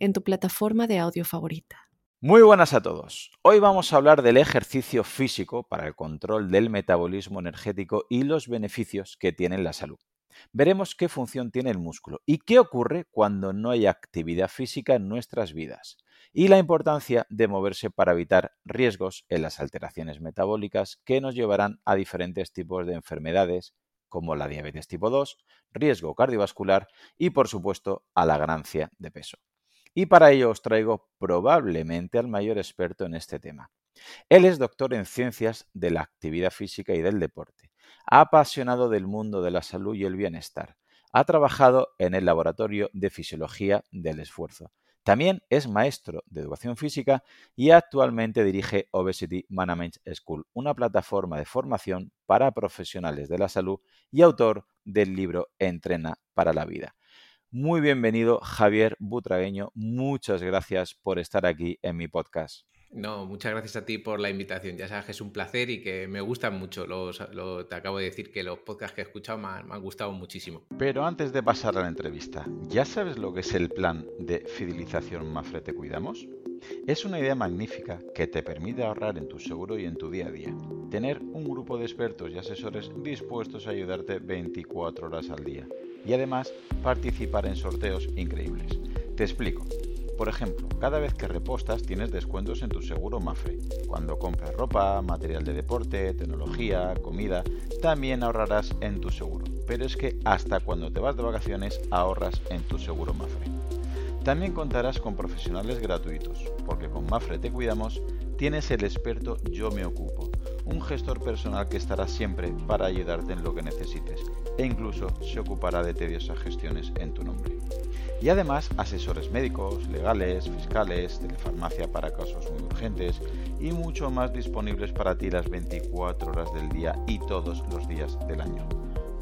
en tu plataforma de audio favorita. Muy buenas a todos. Hoy vamos a hablar del ejercicio físico para el control del metabolismo energético y los beneficios que tiene en la salud. Veremos qué función tiene el músculo y qué ocurre cuando no hay actividad física en nuestras vidas y la importancia de moverse para evitar riesgos en las alteraciones metabólicas que nos llevarán a diferentes tipos de enfermedades como la diabetes tipo 2, riesgo cardiovascular y por supuesto a la ganancia de peso. Y para ello os traigo probablemente al mayor experto en este tema. Él es doctor en ciencias de la actividad física y del deporte, apasionado del mundo de la salud y el bienestar. Ha trabajado en el Laboratorio de Fisiología del Esfuerzo. También es maestro de educación física y actualmente dirige Obesity Management School, una plataforma de formación para profesionales de la salud y autor del libro Entrena para la vida. Muy bienvenido, Javier Butragueño. Muchas gracias por estar aquí en mi podcast. No, muchas gracias a ti por la invitación. Ya sabes que es un placer y que me gustan mucho. te acabo de decir que los podcasts que he escuchado me han, gustado muchísimo. Pero antes de pasar a la entrevista, ¿ya sabes lo que es el plan de fidelización Mafre Te Cuidamos? Es una idea magnífica que te permite ahorrar en tu seguro y en tu día a día. Tener un grupo de expertos y asesores dispuestos a ayudarte 24 horas al día y además participar en sorteos increíbles. Te explico. Por ejemplo, cada vez que repostas tienes descuentos en tu seguro Mafre. Cuando compras ropa, material de deporte, tecnología, comida, también ahorrarás en tu seguro. Pero es que hasta cuando te vas de vacaciones ahorras en tu seguro Mafre. También contarás con profesionales gratuitos, porque con Mafre te cuidamos, tienes el experto Yo me ocupo, un gestor personal que estará siempre para ayudarte en lo que necesites e incluso se ocupará de tediosas gestiones en tu nombre. Y además asesores médicos, legales, fiscales, telefarmacia para casos muy urgentes y mucho más disponibles para ti las 24 horas del día y todos los días del año.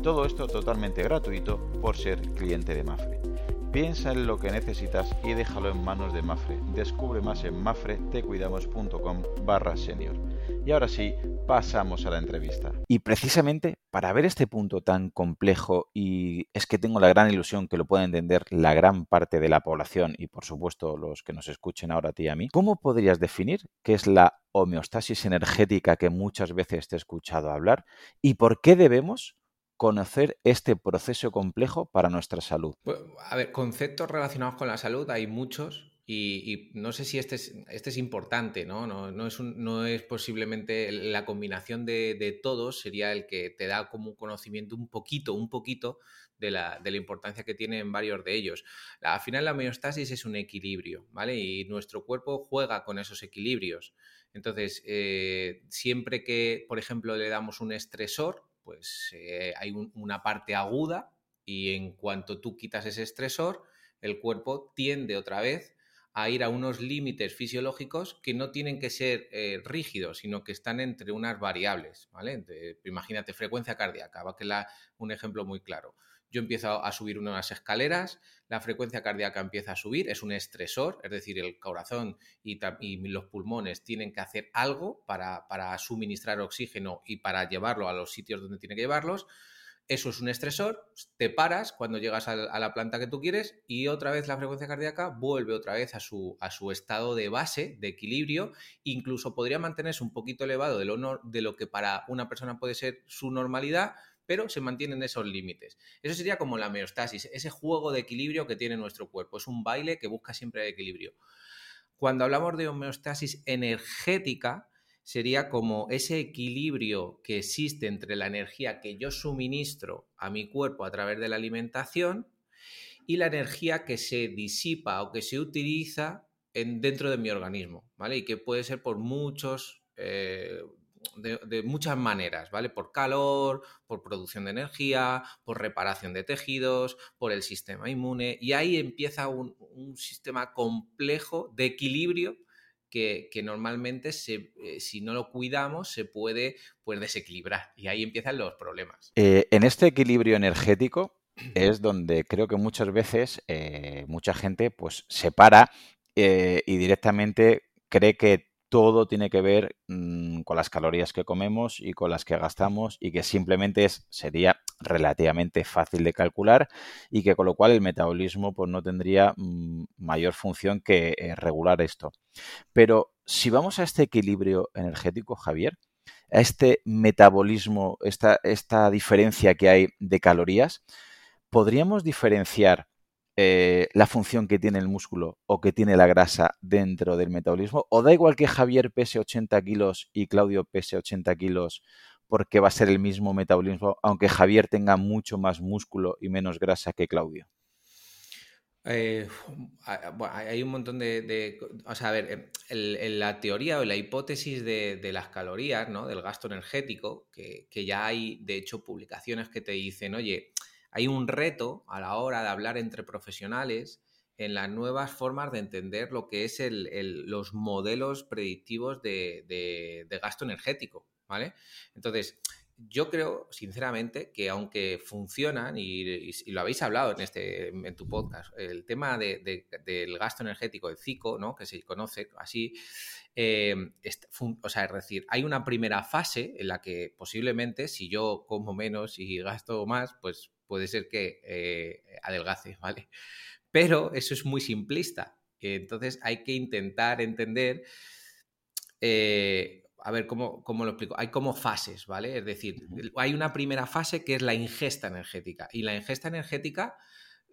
Todo esto totalmente gratuito por ser cliente de Mafre. Piensa en lo que necesitas y déjalo en manos de Mafre. Descubre más en mafretecuidamos.com barra senior. Y ahora sí, pasamos a la entrevista. Y precisamente para ver este punto tan complejo, y es que tengo la gran ilusión que lo pueda entender la gran parte de la población y por supuesto los que nos escuchen ahora a ti y a mí, ¿cómo podrías definir qué es la homeostasis energética que muchas veces te he escuchado hablar y por qué debemos conocer este proceso complejo para nuestra salud? a ver, conceptos relacionados con la salud hay muchos. Y, no sé si este es, este es importante, ¿no? No, es, no es posiblemente la combinación de, todos, sería el que te da como un conocimiento un poquito, un poquito de la, de la, importancia que tiene en varios de ellos. Al final la homeostasis es un equilibrio, ¿vale? Y nuestro cuerpo juega con esos equilibrios. Entonces, eh, siempre que, por ejemplo, le damos un estresor, pues eh, hay una parte aguda y en cuanto tú quitas ese estresor, el cuerpo tiende otra vez a ir a unos límites fisiológicos que no tienen que ser eh, rígidos, sino que están entre unas variables, ¿vale? imagínate, frecuencia cardíaca, va que un ejemplo muy claro. Yo empiezo a subir unas escaleras, la frecuencia cardíaca empieza a subir, es un estresor, es decir, el corazón y, los pulmones tienen que hacer algo para, suministrar oxígeno y para llevarlo a los sitios donde tiene que llevarlos. Eso es un estresor, te paras cuando llegas a, la planta que tú quieres y otra vez la frecuencia cardíaca vuelve otra vez a su, a su estado de base, de equilibrio, incluso podría mantenerse un poquito elevado de lo, de lo que para una persona puede ser su normalidad, pero se mantienen esos límites. Eso sería como la homeostasis, ese juego de equilibrio que tiene nuestro cuerpo. Es un baile que busca siempre el equilibrio. Cuando hablamos de homeostasis energética, sería como ese equilibrio que existe entre la energía que yo suministro a mi cuerpo a través de la alimentación y la energía que se disipa o que se utiliza en, dentro de mi organismo, ¿vale? Y que puede ser por muchos, eh, de, muchas maneras, ¿vale? Por calor, por producción de energía, por reparación de tejidos, por el sistema inmune, y ahí empieza un, sistema complejo de equilibrio que, normalmente eh, si no lo cuidamos se puede pues, desequilibrar y ahí empiezan los problemas. Eh, en este equilibrio energético es donde creo que muchas veces eh, mucha gente pues se para y directamente cree que todo tiene que ver mm, con las calorías que comemos y con las que gastamos y que simplemente es, sería relativamente fácil de calcular y que con lo cual el metabolismo pues, no tendría mm, mayor función que eh, regular esto. Pero si vamos a este equilibrio energético, Javier, a este metabolismo, esta, esta diferencia que hay de calorías, ¿podríamos diferenciar eh, la función que tiene el músculo o que tiene la grasa dentro del metabolismo? ¿O da igual que Javier pese 80 kilos y Claudio pese 80 kilos porque va a ser el mismo metabolismo, aunque Javier tenga mucho más músculo y menos grasa que Claudio? Eh, hay un montón de, O sea, a ver, en, la teoría o la hipótesis de, las calorías, ¿no? Del gasto energético, que, que, ya hay, de hecho, publicaciones que te dicen, oye, hay un reto a la hora de hablar entre profesionales en las nuevas formas de entender lo que es los modelos predictivos de, gasto energético, ¿vale? Entonces, yo creo, sinceramente, que aunque funcionan, y, lo habéis hablado en, este, en tu podcast, el tema del gasto energético, el CICO, ¿no? que se conoce así, eh, o sea, es decir, hay una primera fase en la que posiblemente si yo como menos y gasto más, pues puede ser que eh, adelgace, ¿vale? Pero eso es muy simplista. Entonces hay que intentar entender, eh, a ver ¿cómo, ¿cómo, lo explico. Hay como fases, ¿vale? Es decir, hay una primera fase que es la ingesta energética. Y la ingesta energética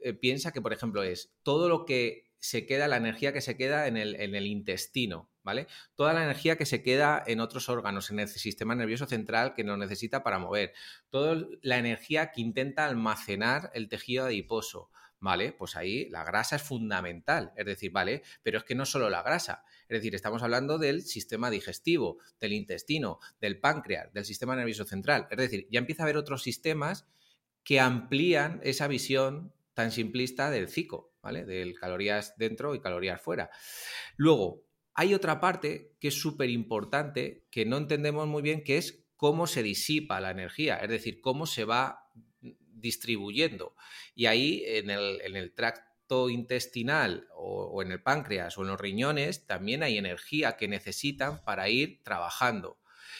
eh, piensa que, por ejemplo, es todo lo que se queda, la energía que se queda en el, en el intestino, ¿vale? Toda la energía que se queda en otros órganos, en el sistema nervioso central que nos necesita para mover, toda la energía que intenta almacenar el tejido adiposo, ¿vale? Pues ahí la grasa es fundamental, es decir, ¿vale? Pero es que no solo la grasa, es decir, estamos hablando del sistema digestivo, del intestino, del páncreas, del sistema nervioso central, es decir, ya empieza a haber otros sistemas que amplían esa visión tan simplista del cico, ¿vale? Del calorías dentro y calorías fuera. Luego, hay otra parte que es súper importante que no entendemos muy bien, que es cómo se disipa la energía, es decir, cómo se va distribuyendo. Y ahí en el, tracto intestinal o, en el páncreas o en los riñones también hay energía que necesitan para ir trabajando.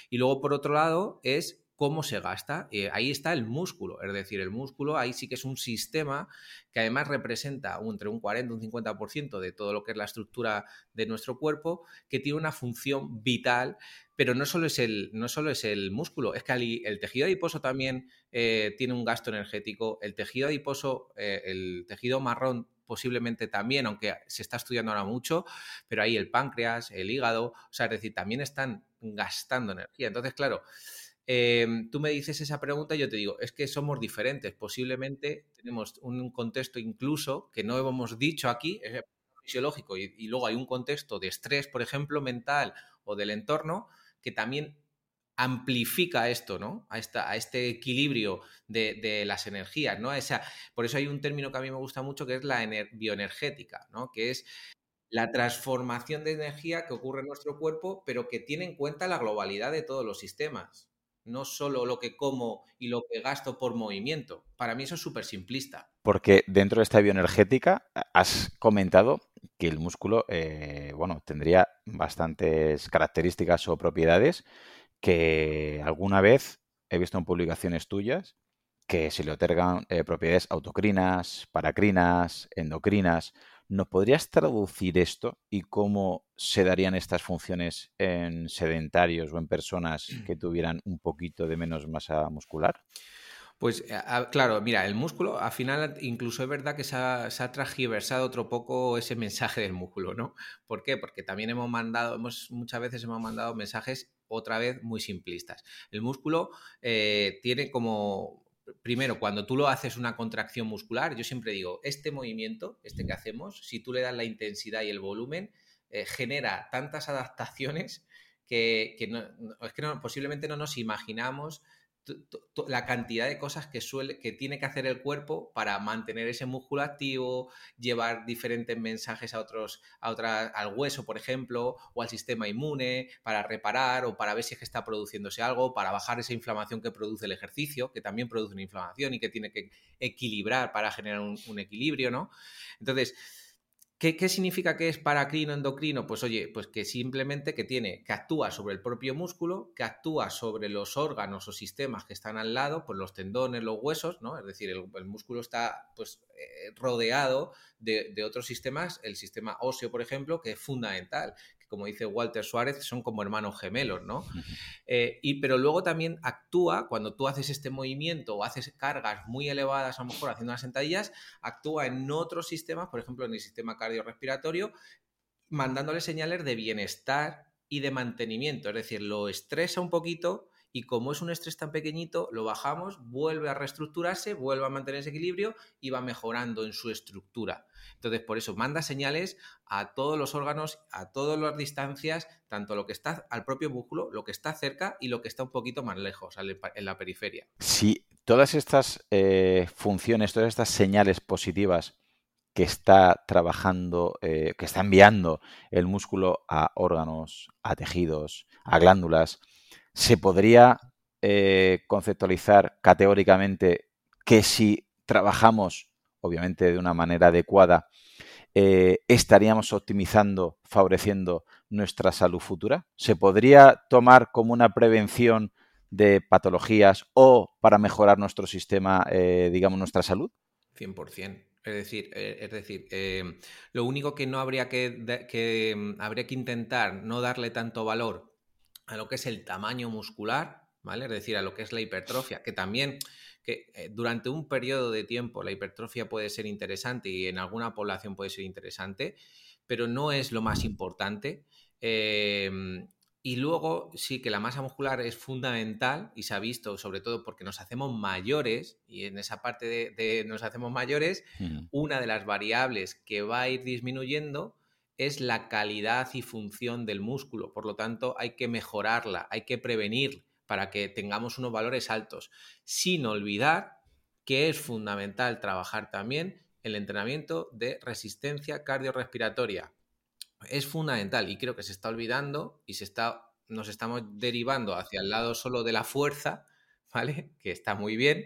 Y luego, por otro lado, es cómo se gasta. Eh, ahí está el músculo, es decir, el músculo ahí sí que es un sistema que además representa entre un 40 y un 50% de todo lo que es la estructura de nuestro cuerpo, que tiene una función vital, pero no solo es el, no solo es el músculo, es que el, tejido adiposo también eh, tiene un gasto energético, el tejido adiposo, eh, el tejido marrón posiblemente también, aunque se está estudiando ahora mucho, pero ahí el páncreas, el hígado, o sea, es decir, también están gastando energía. Entonces, claro, Em, tú me dices esa pregunta y yo te digo, es que somos diferentes. Posiblemente tenemos un contexto incluso que no hemos dicho aquí, es fisiológico, y, luego hay un contexto de estrés, por ejemplo, mental o del entorno, que también amplifica esto, ¿no? A, esta, a este equilibrio de, las energías, ¿no? esa, por eso hay un término que a mí me gusta mucho que es la bioenergética, ¿no? Que es la transformación de energía que ocurre en nuestro cuerpo, pero que tiene en cuenta la globalidad de todos los sistemas no solo lo que como y lo que gasto por movimiento. Para mí eso es súper simplista. Porque dentro de esta bioenergética has comentado que el músculo, eh, bueno, tendría bastantes características o propiedades que alguna vez he visto en publicaciones tuyas que se le otorgan eh, propiedades autocrinas, paracrinas, endocrinas. ¿Nos podrías traducir esto y cómo se darían estas funciones en sedentarios o en personas que tuvieran un poquito de menos masa muscular? Pues claro, mira, el músculo, al final incluso es verdad que se ha, se transgiversado otro poco ese mensaje del músculo, ¿no? ¿Por qué? Porque también hemos mandado, hemos, muchas veces hemos mandado mensajes otra vez muy simplistas. El músculo eh, tiene como primero, cuando tú lo haces una contracción muscular, yo siempre digo, este movimiento, este que hacemos, si tú le das la intensidad y el volumen, eh, genera tantas adaptaciones que, es que posiblemente no nos imaginamos la cantidad de cosas que suele que tiene que hacer el cuerpo para mantener ese músculo activo, llevar diferentes mensajes a otros a otra, al hueso, por ejemplo, o al sistema inmune para reparar o para ver si es que está produciéndose algo, para bajar esa inflamación que produce el ejercicio, que también produce una inflamación y que tiene que equilibrar para generar un, un equilibrio, ¿no? Entonces, ¿Qué, significa que es paracrino endocrino? Pues oye, pues que simplemente que tiene, que actúa sobre el propio músculo, que actúa sobre los órganos o sistemas que están al lado, pues los tendones, los huesos, ¿no? Es decir, el, músculo está pues eh, rodeado de, de, otros sistemas, el sistema óseo, por ejemplo, que es fundamental, como dice Walter Suárez, son como hermanos gemelos, ¿no? Eh, y, pero luego también actúa, cuando tú haces este movimiento o haces cargas muy elevadas, a lo mejor haciendo unas sentadillas, actúa en otros sistemas, por ejemplo, en el sistema cardiorrespiratorio, mandándole señales de bienestar y de mantenimiento, es decir, lo estresa un poquito y como es un estrés tan pequeñito, lo bajamos, vuelve a reestructurarse, vuelve a mantener ese equilibrio y va mejorando en su estructura. Entonces, por eso manda señales a todos los órganos, a todas las distancias, tanto lo que está al propio músculo, lo que está cerca y lo que está un poquito más lejos, en la periferia. Si todas estas eh, funciones, todas estas señales positivas que está trabajando, eh, que está enviando el músculo a órganos, a tejidos, a glándulas, se podría eh, conceptualizar categóricamente que si trabajamos, obviamente de una manera adecuada, eh, estaríamos optimizando, favoreciendo nuestra salud futura? ¿Se podría tomar como una prevención de patologías o para mejorar nuestro sistema, eh, digamos, nuestra salud? 100%. Es decir, es decir lo único que no habría que, que, mm, habría que intentar no darle tanto valor a lo que es el tamaño muscular, ¿vale? Es decir, a lo que es la hipertrofia, que también que eh, durante un periodo de tiempo la hipertrofia puede ser interesante y en alguna población puede ser interesante, pero no es lo más importante. Em, y luego sí que la masa muscular es fundamental y se ha visto, sobre todo porque nos hacemos mayores, y en esa parte de, nos hacemos mayores, una de las variables que va a ir disminuyendo es la calidad y función del músculo. Por lo tanto, hay que mejorarla, hay que prevenir para que tengamos unos valores altos, sin olvidar que es fundamental trabajar también el entrenamiento de resistencia cardiorrespiratoria. Es fundamental y creo que se está olvidando y se está, nos estamos derivando hacia el lado solo de la fuerza, ¿vale? Que está muy bien,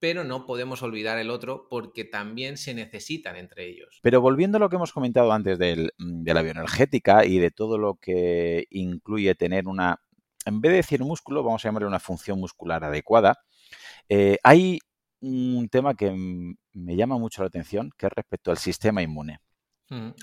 pero no podemos olvidar el otro porque también se necesitan entre ellos. Pero volviendo a lo que hemos comentado antes mm, de la bioenergética y de todo lo que incluye tener una, en vez de decir músculo, vamos a llamarle una función muscular adecuada, eh, hay un tema que me llama mucho la atención, que es respecto al sistema inmune.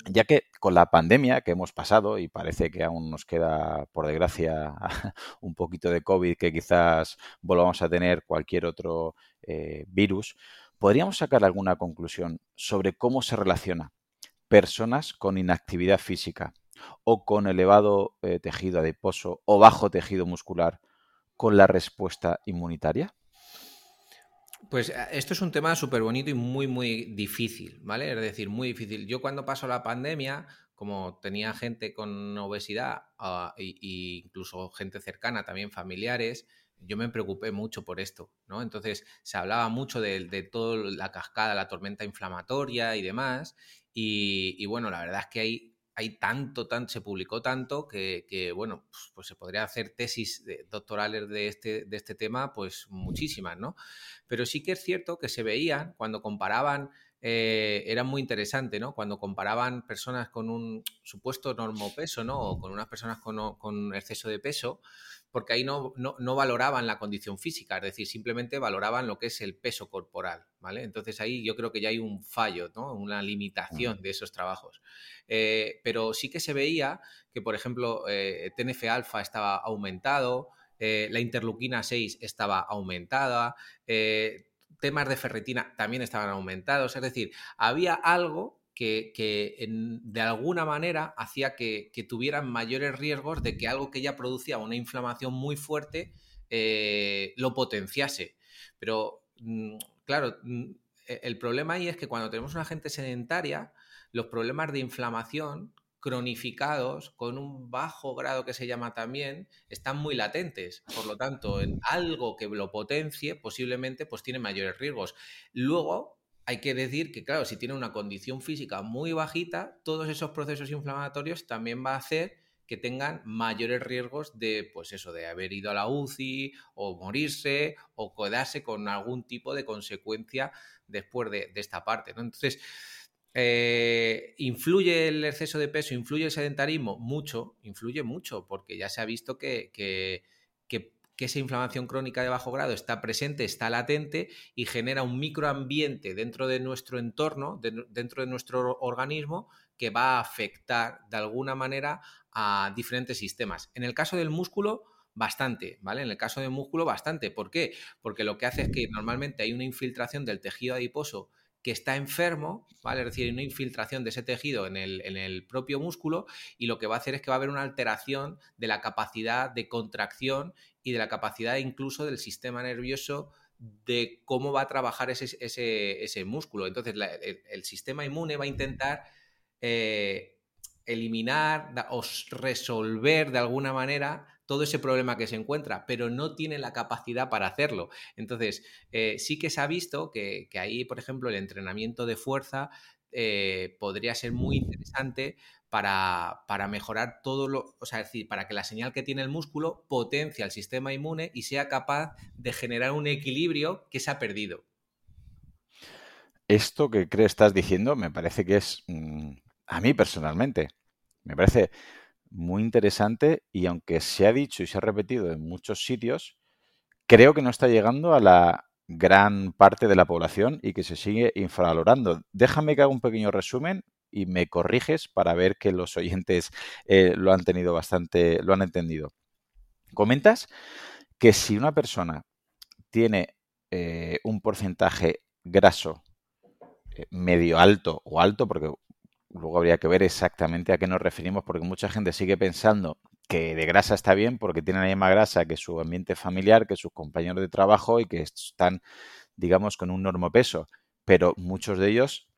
Ya que con la pandemia que hemos pasado, y parece que aún nos queda, por desgracia, un poquito de COVID, que quizás volvamos a tener cualquier otro eh, virus, ¿podríamos sacar alguna conclusión sobre cómo se relaciona personas con inactividad física o con elevado eh, tejido adiposo o bajo tejido muscular con la respuesta inmunitaria? Pues eh, esto es un tema súper bonito y muy, muy difícil, ¿vale? Es decir, muy difícil. Yo cuando pasó la pandemia, como tenía gente con obesidad e incluso gente cercana, también familiares, yo me preocupé mucho por esto, ¿no? Entonces se hablaba mucho de, de toda la cascada, la tormenta inflamatoria y demás. Y, y, bueno, la verdad es que hay hay tanto, tanto, se publicó tanto que, bueno, pues, pues, se podría hacer tesis doctorales de este, de este tema, pues muchísimas, ¿no? Pero sí que es cierto que se veían cuando comparaban, eh, era muy interesante, ¿no? Cuando comparaban personas con un supuesto normopeso, ¿no? O con unas personas con, con exceso de peso, porque ahí no, no, valoraban la condición física, es decir, simplemente valoraban lo que es el peso corporal, ¿vale? Entonces ahí yo creo que ya hay un fallo, ¿no? Una limitación de esos trabajos. Eh, pero sí que se veía que, por ejemplo, eh, TNF-alfa estaba aumentado, eh, la interleuquina 6 estaba aumentada, temas de ferritina también estaban aumentados, es decir, había algo que, de alguna manera hacía que, tuvieran mayores riesgos de que algo que ya producía una inflamación muy fuerte eh, lo potenciase. Pero, mm, claro, mm, e, el problema ahí es que cuando tenemos una gente sedentaria, los problemas de inflamación cronificados con un bajo grado que se llama también, están muy latentes. Por lo tanto, en algo que lo potencie, posiblemente pues tiene mayores riesgos. Luego, hay que decir que, claro, si tiene una condición física muy bajita, todos esos procesos inflamatorios también va a hacer que tengan mayores riesgos de, pues eso, de haber ido a la UCI o morirse o quedarse con algún tipo de consecuencia después de, esta parte. Entonces, eh, ¿influye el exceso de peso, influye el sedentarismo? Mucho, influye mucho, porque ya se ha visto que, esa inflamación crónica de bajo grado está presente, está latente y genera un microambiente dentro de nuestro entorno, dentro de nuestro organismo, que va a afectar de alguna manera a diferentes sistemas. En el caso del músculo, bastante, ¿vale? En el caso del músculo, bastante. ¿Por qué? Porque lo que hace es que normalmente hay una infiltración del tejido adiposo que está enfermo, ¿vale? Es decir, una infiltración de ese tejido en el, en el, propio músculo y lo que va a hacer es que va a haber una alteración de la capacidad de contracción y de la capacidad incluso del sistema nervioso de cómo va a trabajar ese, ese, músculo. Entonces, el, sistema inmune va a intentar eh, eliminar o resolver de alguna manera todo ese problema que se encuentra, pero no tiene la capacidad para hacerlo. Entonces, eh, sí que se ha visto que, ahí, por ejemplo, el entrenamiento de fuerza eh, podría ser muy interesante para, mejorar todo lo, o sea, decir, para que la señal que tiene el músculo potencie al sistema inmune y sea capaz de generar un equilibrio que se ha perdido. Esto que crees estás diciendo me parece que es, mm, a mí personalmente, me parece muy interesante y aunque se ha dicho y se ha repetido en muchos sitios, creo que no está llegando a la gran parte de la población y que se sigue infravalorando. Déjame que haga un pequeño resumen y me corriges para ver que los oyentes eh, lo han tenido bastante, lo han entendido. Comentas que si una persona tiene eh, un porcentaje graso eh, medio alto o alto, porque luego habría que ver exactamente a qué nos referimos, porque mucha gente sigue pensando que de grasa está bien porque tiene la misma grasa que su ambiente familiar, que sus compañeros de trabajo y que están, digamos, con un peso. Pero muchos de ellos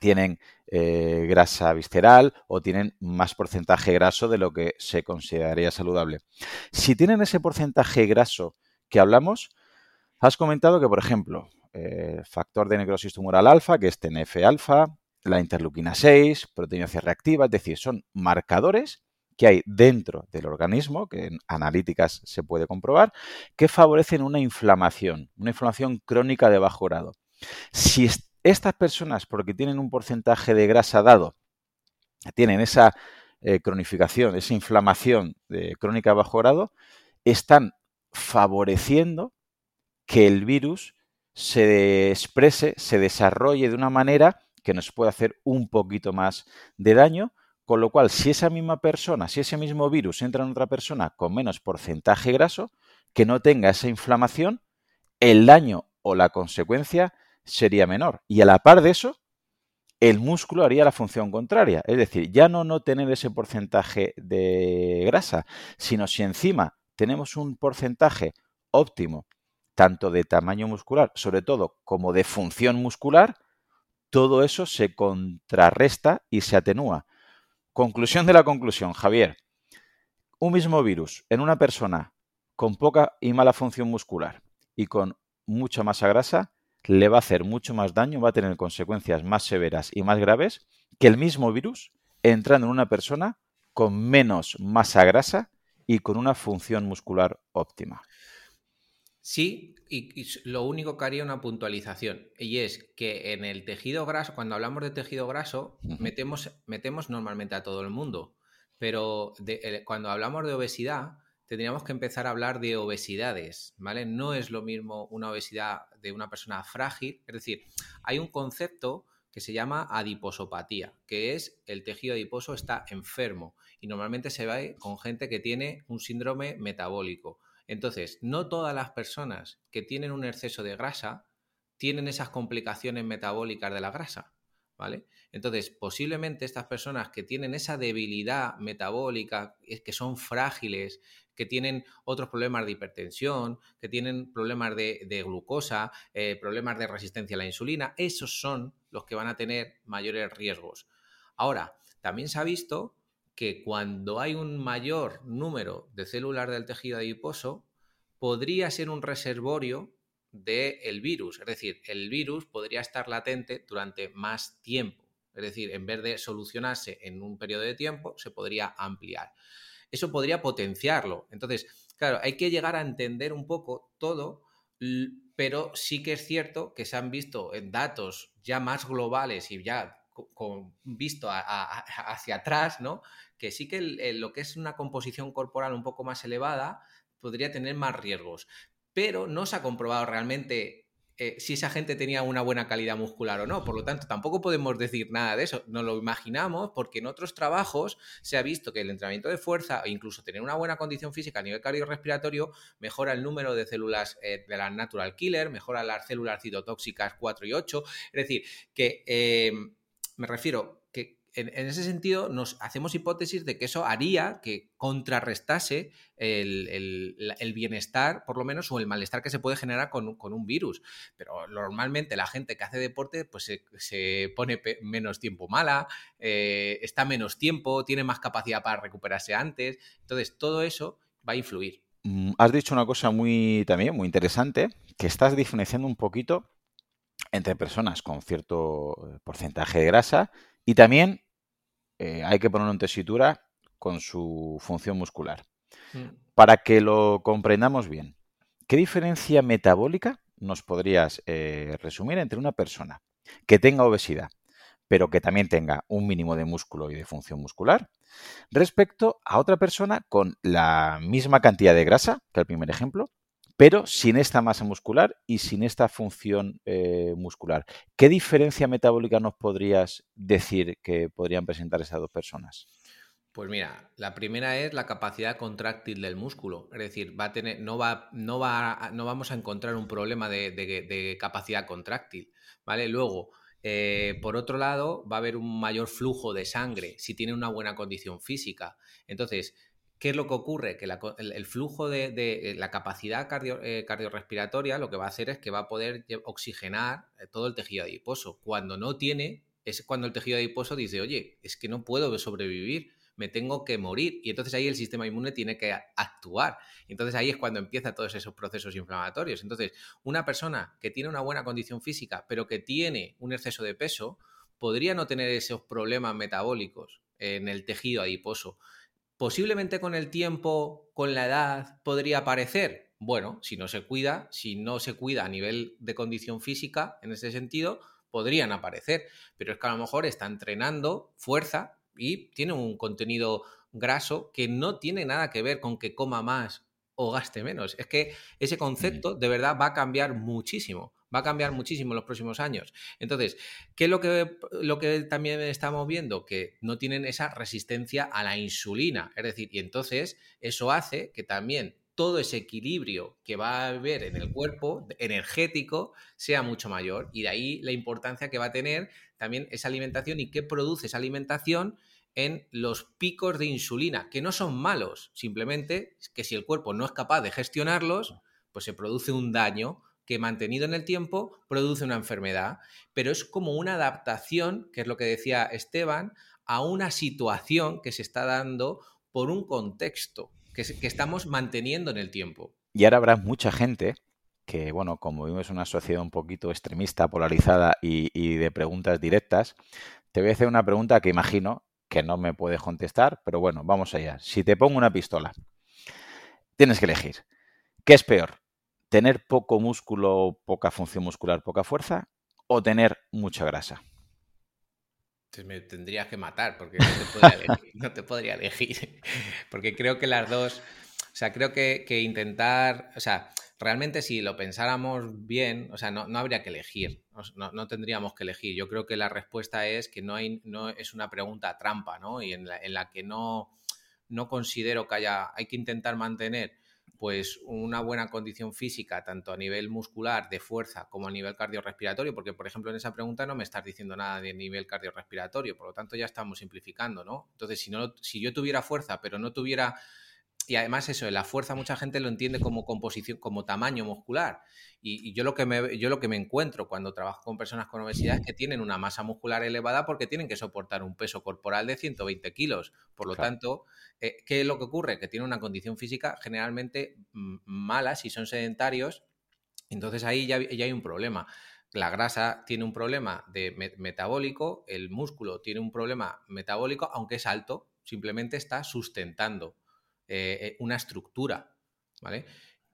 tienen eh, grasa visceral o tienen más porcentaje graso de lo que se consideraría saludable. Si tienen ese porcentaje graso que hablamos, has comentado que, por ejemplo, eh, factor de necrosis tumoral alfa, que es TNF-alfa, la interleuquina 6, proteína C reactiva, es decir, son marcadores que hay dentro del organismo, que en analíticas se puede comprobar, que favorecen una inflamación, una inflamación crónica de bajo grado. Si estas personas, porque tienen un porcentaje de grasa dado, tienen esa eh, cronificación, esa inflamación de crónica de bajo grado, están favoreciendo que el virus se exprese, se desarrolle de una manera que nos puede hacer un poquito más de daño, con lo cual si esa misma persona, si ese mismo virus entra en otra persona con menos porcentaje graso, que no tenga esa inflamación, el daño o la consecuencia sería menor. Y a la par de eso, el músculo haría la función contraria, es decir, ya no no tener ese porcentaje de grasa, sino si encima tenemos un porcentaje óptimo, tanto de tamaño muscular, sobre todo como de función muscular, todo eso se contrarresta y se atenúa. Conclusión de la conclusión, Javier. Un mismo virus en una persona con poca y mala función muscular y con mucha masa grasa le va a hacer mucho más daño, va a tener consecuencias más severas y más graves que el mismo virus entrando en una persona con menos masa grasa y con una función muscular óptima. Sí, y, lo único que haría una puntualización, y es que en el tejido graso, cuando hablamos de tejido graso, metemos, metemos normalmente a todo el mundo, pero eh, cuando hablamos de obesidad, tendríamos que empezar a hablar de obesidades, ¿vale? No es lo mismo una obesidad de una persona frágil, es decir, hay un concepto que se llama adiposopatía, que es el tejido adiposo está enfermo y normalmente se ve con gente que tiene un síndrome metabólico. Entonces, no todas las personas que tienen un exceso de grasa tienen esas complicaciones metabólicas de la grasa, ¿vale? Entonces, posiblemente estas personas que tienen esa debilidad metabólica, que son frágiles, que tienen otros problemas de hipertensión, que tienen problemas de, glucosa, eh, problemas de resistencia a la insulina, esos son los que van a tener mayores riesgos. Ahora, también se ha visto que cuando hay un mayor número de células del tejido adiposo, podría ser un reservorio del virus. Es decir, el virus podría estar latente durante más tiempo. Es decir, en vez de solucionarse en un periodo de tiempo, se podría ampliar. Eso podría potenciarlo. Entonces, claro, hay que llegar a entender un poco todo, pero sí que es cierto que se han visto en datos ya más globales y ya con, visto hacia atrás, ¿no? Que sí que lo que es una composición corporal un poco más elevada podría tener más riesgos. Pero no se ha comprobado realmente eh, si esa gente tenía una buena calidad muscular o no. Por lo tanto, tampoco podemos decir nada de eso. Nos lo imaginamos porque en otros trabajos se ha visto que el entrenamiento de fuerza e incluso tener una buena condición física a nivel cardiorrespiratorio mejora el número de células eh, de la natural killer, mejora las células citotóxicas 4 y 8. Es decir, que eh, me refiero en, ese sentido, nos hacemos hipótesis de que eso haría que contrarrestase el, bienestar, por lo menos, o el malestar que se puede generar con, un virus. Pero normalmente la gente que hace deporte, pues se, pone menos tiempo mala, eh, está menos tiempo, tiene más capacidad para recuperarse antes. Entonces, todo eso va a influir. Mm, has dicho una cosa muy también muy interesante, que estás diferenciando un poquito entre personas con cierto eh, porcentaje de grasa y también eh, hay que poner en tesitura con su función muscular. Mm. Para que lo comprendamos bien, ¿qué diferencia metabólica nos podrías eh, resumir entre una persona que tenga obesidad, pero que también tenga un mínimo de músculo y de función muscular, respecto a otra persona con la misma cantidad de grasa, que el primer ejemplo, pero sin esta masa muscular y sin esta función eh, muscular. ¿Qué diferencia metabólica nos podrías decir que podrían presentar esas dos personas? Pues mira, la primera es la capacidad contráctil del músculo, es decir, va a tener, no, va, no, va, no vamos a encontrar un problema de, capacidad contráctil, ¿vale? Luego, eh, por otro lado, va a haber un mayor flujo de sangre si tiene una buena condición física. Entonces, ¿Qué es lo que ocurre? Que el, flujo de, eh, la capacidad cardio, eh, cardiorrespiratoria lo que va a hacer es que va a poder oxigenar eh, todo el tejido adiposo. Cuando no tiene, es cuando el tejido adiposo dice, oye, es que no puedo sobrevivir, me tengo que morir. Y entonces ahí el sistema inmune tiene que actuar. Entonces ahí es cuando empiezan todos esos procesos inflamatorios. Entonces, una persona que tiene una buena condición física, pero que tiene un exceso de peso, podría no tener esos problemas metabólicos en el tejido adiposo posiblemente con el tiempo, con la edad, podría aparecer. Bueno, si no se cuida, si no se cuida a nivel de condición física, en ese sentido, podrían aparecer. Pero es que a lo mejor está entrenando fuerza y tiene un contenido graso que no tiene nada que ver con que coma más o gaste menos. Es que ese concepto de verdad va a cambiar muchísimo va a cambiar muchísimo en los próximos años. Entonces, ¿qué es lo que, lo que también estamos viendo? Que no tienen esa resistencia a la insulina. Es decir, y entonces eso hace que también todo ese equilibrio que va a haber en el cuerpo energético sea mucho mayor. Y de ahí la importancia que va a tener también esa alimentación y qué produce esa alimentación en los picos de insulina, que no son malos, simplemente que si el cuerpo no es capaz de gestionarlos, pues se produce un daño que mantenido en el tiempo produce una enfermedad, pero es como una adaptación, que es lo que decía Esteban, a una situación que se está dando por un contexto que, estamos manteniendo en el tiempo. Y ahora habrá mucha gente que, bueno, como vivimos una sociedad un poquito extremista, polarizada y, y de preguntas directas, te voy a hacer una pregunta que imagino que no me puedes contestar, pero bueno, vamos allá. Si te pongo una pistola, tienes que elegir. ¿Qué es peor? Tener poco músculo, poca función muscular, poca fuerza o tener mucha grasa? Entonces me tendrías que matar porque no te, podría elegir. Porque creo que las dos, o sea, creo que, intentar, o sea, realmente si lo pensáramos bien, o sea, no, habría que elegir, no, tendríamos que elegir. Yo creo que la respuesta es que no, hay, no es una pregunta trampa, ¿no? Y en la, en la que no, no considero que haya, hay que intentar mantener pues una buena condición física, tanto a nivel muscular, de fuerza, como a nivel cardiorrespiratorio, porque por ejemplo en esa pregunta no me estás diciendo nada de nivel cardiorrespiratorio, por lo tanto ya estamos simplificando, ¿no? Entonces, si, no, si yo tuviera fuerza, pero no tuviera y además eso, la fuerza mucha gente lo entiende como composición, como tamaño muscular. Y, yo, lo que me, yo lo que me encuentro cuando trabajo con personas con obesidad es que tienen una masa muscular elevada porque tienen que soportar un peso corporal de 120 kilos. Por lo tanto, eh, ¿qué es lo que ocurre? Que tienen una condición física generalmente mm, mala si son sedentarios. Entonces ahí ya, ya hay un problema. La grasa tiene un problema de metabólico, el músculo tiene un problema metabólico, aunque es alto, simplemente está sustentando eh, una estructura, ¿vale?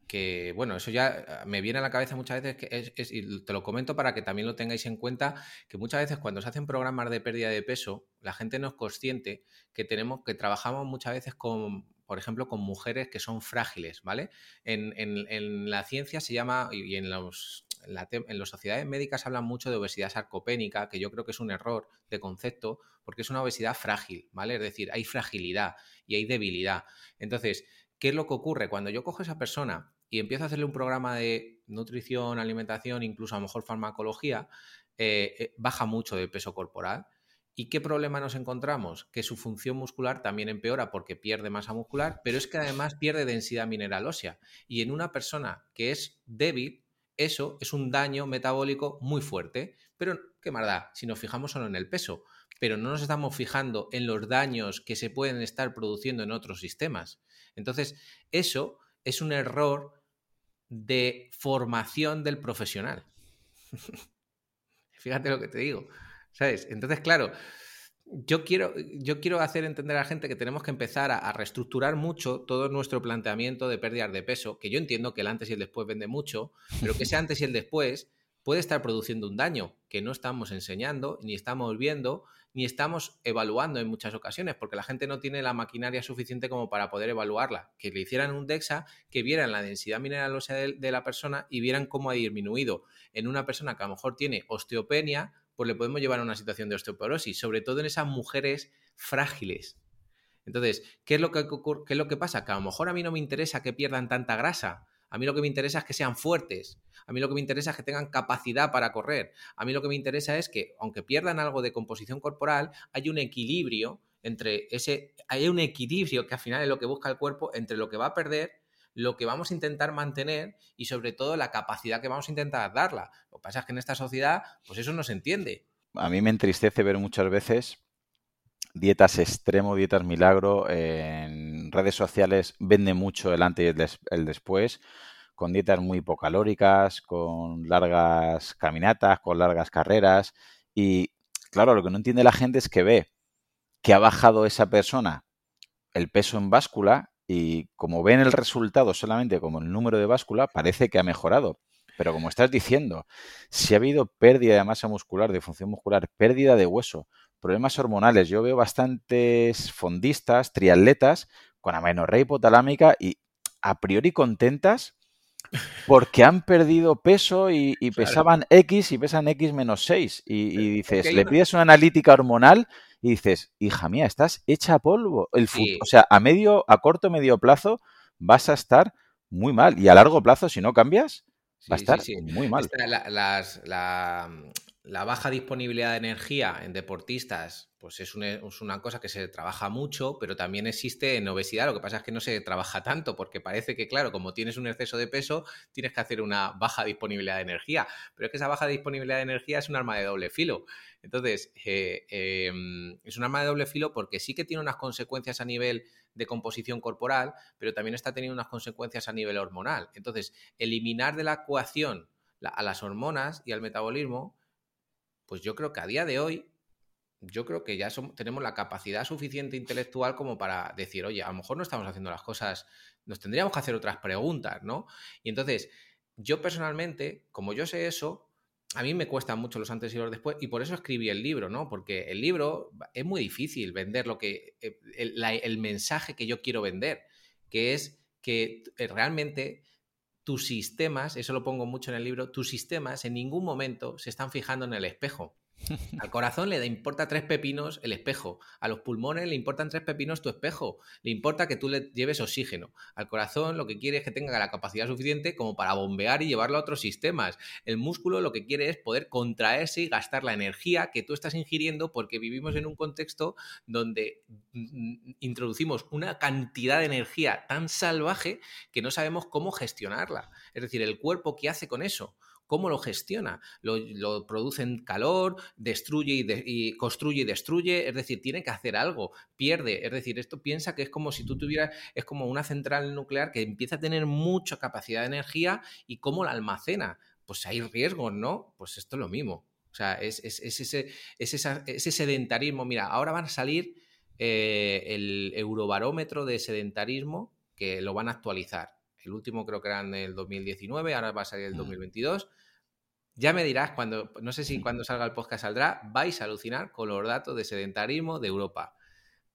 Que bueno, eso ya ah, me viene a la cabeza muchas veces, que es, y te lo comento para que también lo tengáis en cuenta, que muchas veces cuando se hacen programas de pérdida de peso, la gente no es consciente que tenemos, que trabajamos muchas veces con, por ejemplo, con mujeres que son frágiles, ¿vale? En, la ciencia se llama, y en los las sociedades médicas hablan mucho de obesidad sarcopénica, que yo creo que es un error de concepto, porque es una obesidad frágil, ¿vale? Es decir, hay fragilidad y hay debilidad. Entonces, ¿qué es lo que ocurre? Cuando yo cojo a esa persona y empiezo a hacerle un programa de nutrición, alimentación, incluso a lo mejor farmacología, eh, eh, baja mucho de peso corporal. ¿Y qué problema nos encontramos? Que su función muscular también empeora porque pierde masa muscular, pero es que además pierde densidad mineral ósea. Y en una persona que es débil, eso es un daño metabólico muy fuerte. Pero, ¿qué más da? Si nos fijamos solo en el peso, pero no nos estamos fijando en los daños que se pueden estar produciendo en otros sistemas. Entonces, eso es un error de formación del profesional. Fíjate lo que te digo. ¿Sabes? Entonces, claro, yo quiero, yo quiero hacer entender a la gente que tenemos que empezar a, reestructurar mucho todo nuestro planteamiento de pérdidas de peso, que yo entiendo que el antes y el después vende mucho, pero que ese antes y el después puede estar produciendo un daño que no estamos enseñando, ni estamos viendo, ni estamos evaluando en muchas ocasiones, porque la gente no tiene la maquinaria suficiente como para poder evaluarla. Que le hicieran un DEXA, que vieran la densidad mineral ósea de la persona y vieran cómo ha disminuido en una persona que a lo mejor tiene osteopenia pues le podemos llevar a una situación de osteoporosis, sobre todo en esas mujeres frágiles. Entonces, ¿qué es, lo que, ¿qué es lo que pasa? Que a lo mejor a mí no me interesa que pierdan tanta grasa. A mí lo que me interesa es que sean fuertes. A mí lo que me interesa es que tengan capacidad para correr. A mí lo que me interesa es que, aunque pierdan algo de composición corporal, hay un equilibrio entre ese. Hay un equilibrio que al final es lo que busca el cuerpo entre lo que va a perder lo que vamos a intentar mantener y sobre todo la capacidad que vamos a intentar darla. Lo que pasa es que en esta sociedad, pues eso no se entiende. A mí me entristece ver muchas veces dietas extremo, dietas milagro. En redes sociales vende mucho el antes y el, después, con dietas muy hipocalóricas, con largas caminatas, con largas carreras. Y claro, lo que no entiende la gente es que ve que ha bajado esa persona el peso en báscula y como ven el resultado solamente como el número de báscula, parece que ha mejorado. Pero como estás diciendo, si ha habido pérdida de masa muscular, de función muscular, pérdida de hueso, problemas hormonales, yo veo bastantes fondistas, triatletas con amenorrea hipotalámica y a priori contentas porque han perdido peso y, pesaban X y pesan X menos 6. Y, dices, le pides una analítica hormonal y dices, hija mía, estás hecha polvo. El O sea, a medio, a corto, medio plazo vas a estar muy mal. Y a largo plazo, si no cambias, va a estar muy mal. la, la baja disponibilidad de energía en deportistas, pues es una, cosa que se trabaja mucho, pero también existe en obesidad. Lo que pasa es que no se trabaja tanto, porque parece que, claro, como tienes un exceso de peso, tienes que hacer una baja disponibilidad de energía. Pero es que esa baja disponibilidad de energía es un arma de doble filo. Entonces, eh, em, es un arma de doble filo porque sí que tiene unas consecuencias a nivel de composición corporal, pero también está teniendo unas consecuencias a nivel hormonal. Entonces, eliminar de la ecuación a las hormonas y al metabolismo pues yo creo que a día de hoy, yo creo que ya tenemos la capacidad suficiente intelectual como para decir, oye, a lo mejor no estamos haciendo las cosas, nos tendríamos que hacer otras preguntas, ¿no? Y entonces, yo personalmente, como yo sé eso, a mí me cuestan mucho los antes y los después, y por eso escribí el libro, ¿no? Porque el libro es muy difícil vender lo que, eh, el mensaje que yo quiero vender, que es que eh, realmente tus sistemas, eso lo pongo mucho en el libro, tus sistemas en ningún momento se están fijando en el espejo. Al corazón le importa tres pepinos el espejo. A los pulmones le importan tres pepinos tu espejo. Le importa que tú le lleves oxígeno. Al corazón lo que quiere es que tenga la capacidad suficiente como para bombear y llevarlo a otros sistemas. El músculo lo que quiere es poder contraerse y gastar la energía que tú estás ingiriendo porque vivimos en un contexto donde mm, introducimos una cantidad de energía tan salvaje que no sabemos cómo gestionarla. Es decir, el cuerpo, ¿qué hace con eso? ¿Cómo lo gestiona? Lo, produce en calor, destruye y, construye y destruye, es decir, tiene que hacer algo, pierde, es decir, esto piensa que es como si tú tuvieras, es como una central nuclear que empieza a tener mucha capacidad de energía y cómo la almacena. Pues hay riesgos, ¿no? Pues esto es lo mismo. O sea, es, ese, ese, sedentarismo. Mira, ahora van a salir eh, el eurobarómetro de sedentarismo que lo van a actualizar. El último creo que era en el 2019, ahora va a salir el 2022. Mm. Ya me dirás, cuando, no sé si cuando salga el podcast saldrá, vais a alucinar con los datos de sedentarismo de Europa.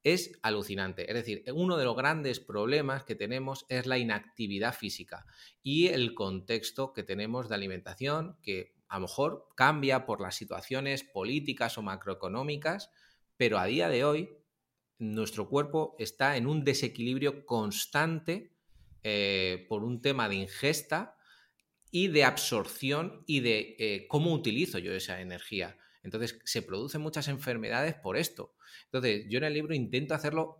Es alucinante. Es decir, uno de los grandes problemas que tenemos es la inactividad física y el contexto que tenemos de alimentación, que a lo mejor cambia por las situaciones políticas o macroeconómicas, pero a día de hoy nuestro cuerpo está en un desequilibrio constante eh, por un tema de ingesta y de absorción y de eh, cómo utilizo yo esa energía. Entonces, se producen muchas enfermedades por esto. Entonces, yo en el libro intento hacerlo...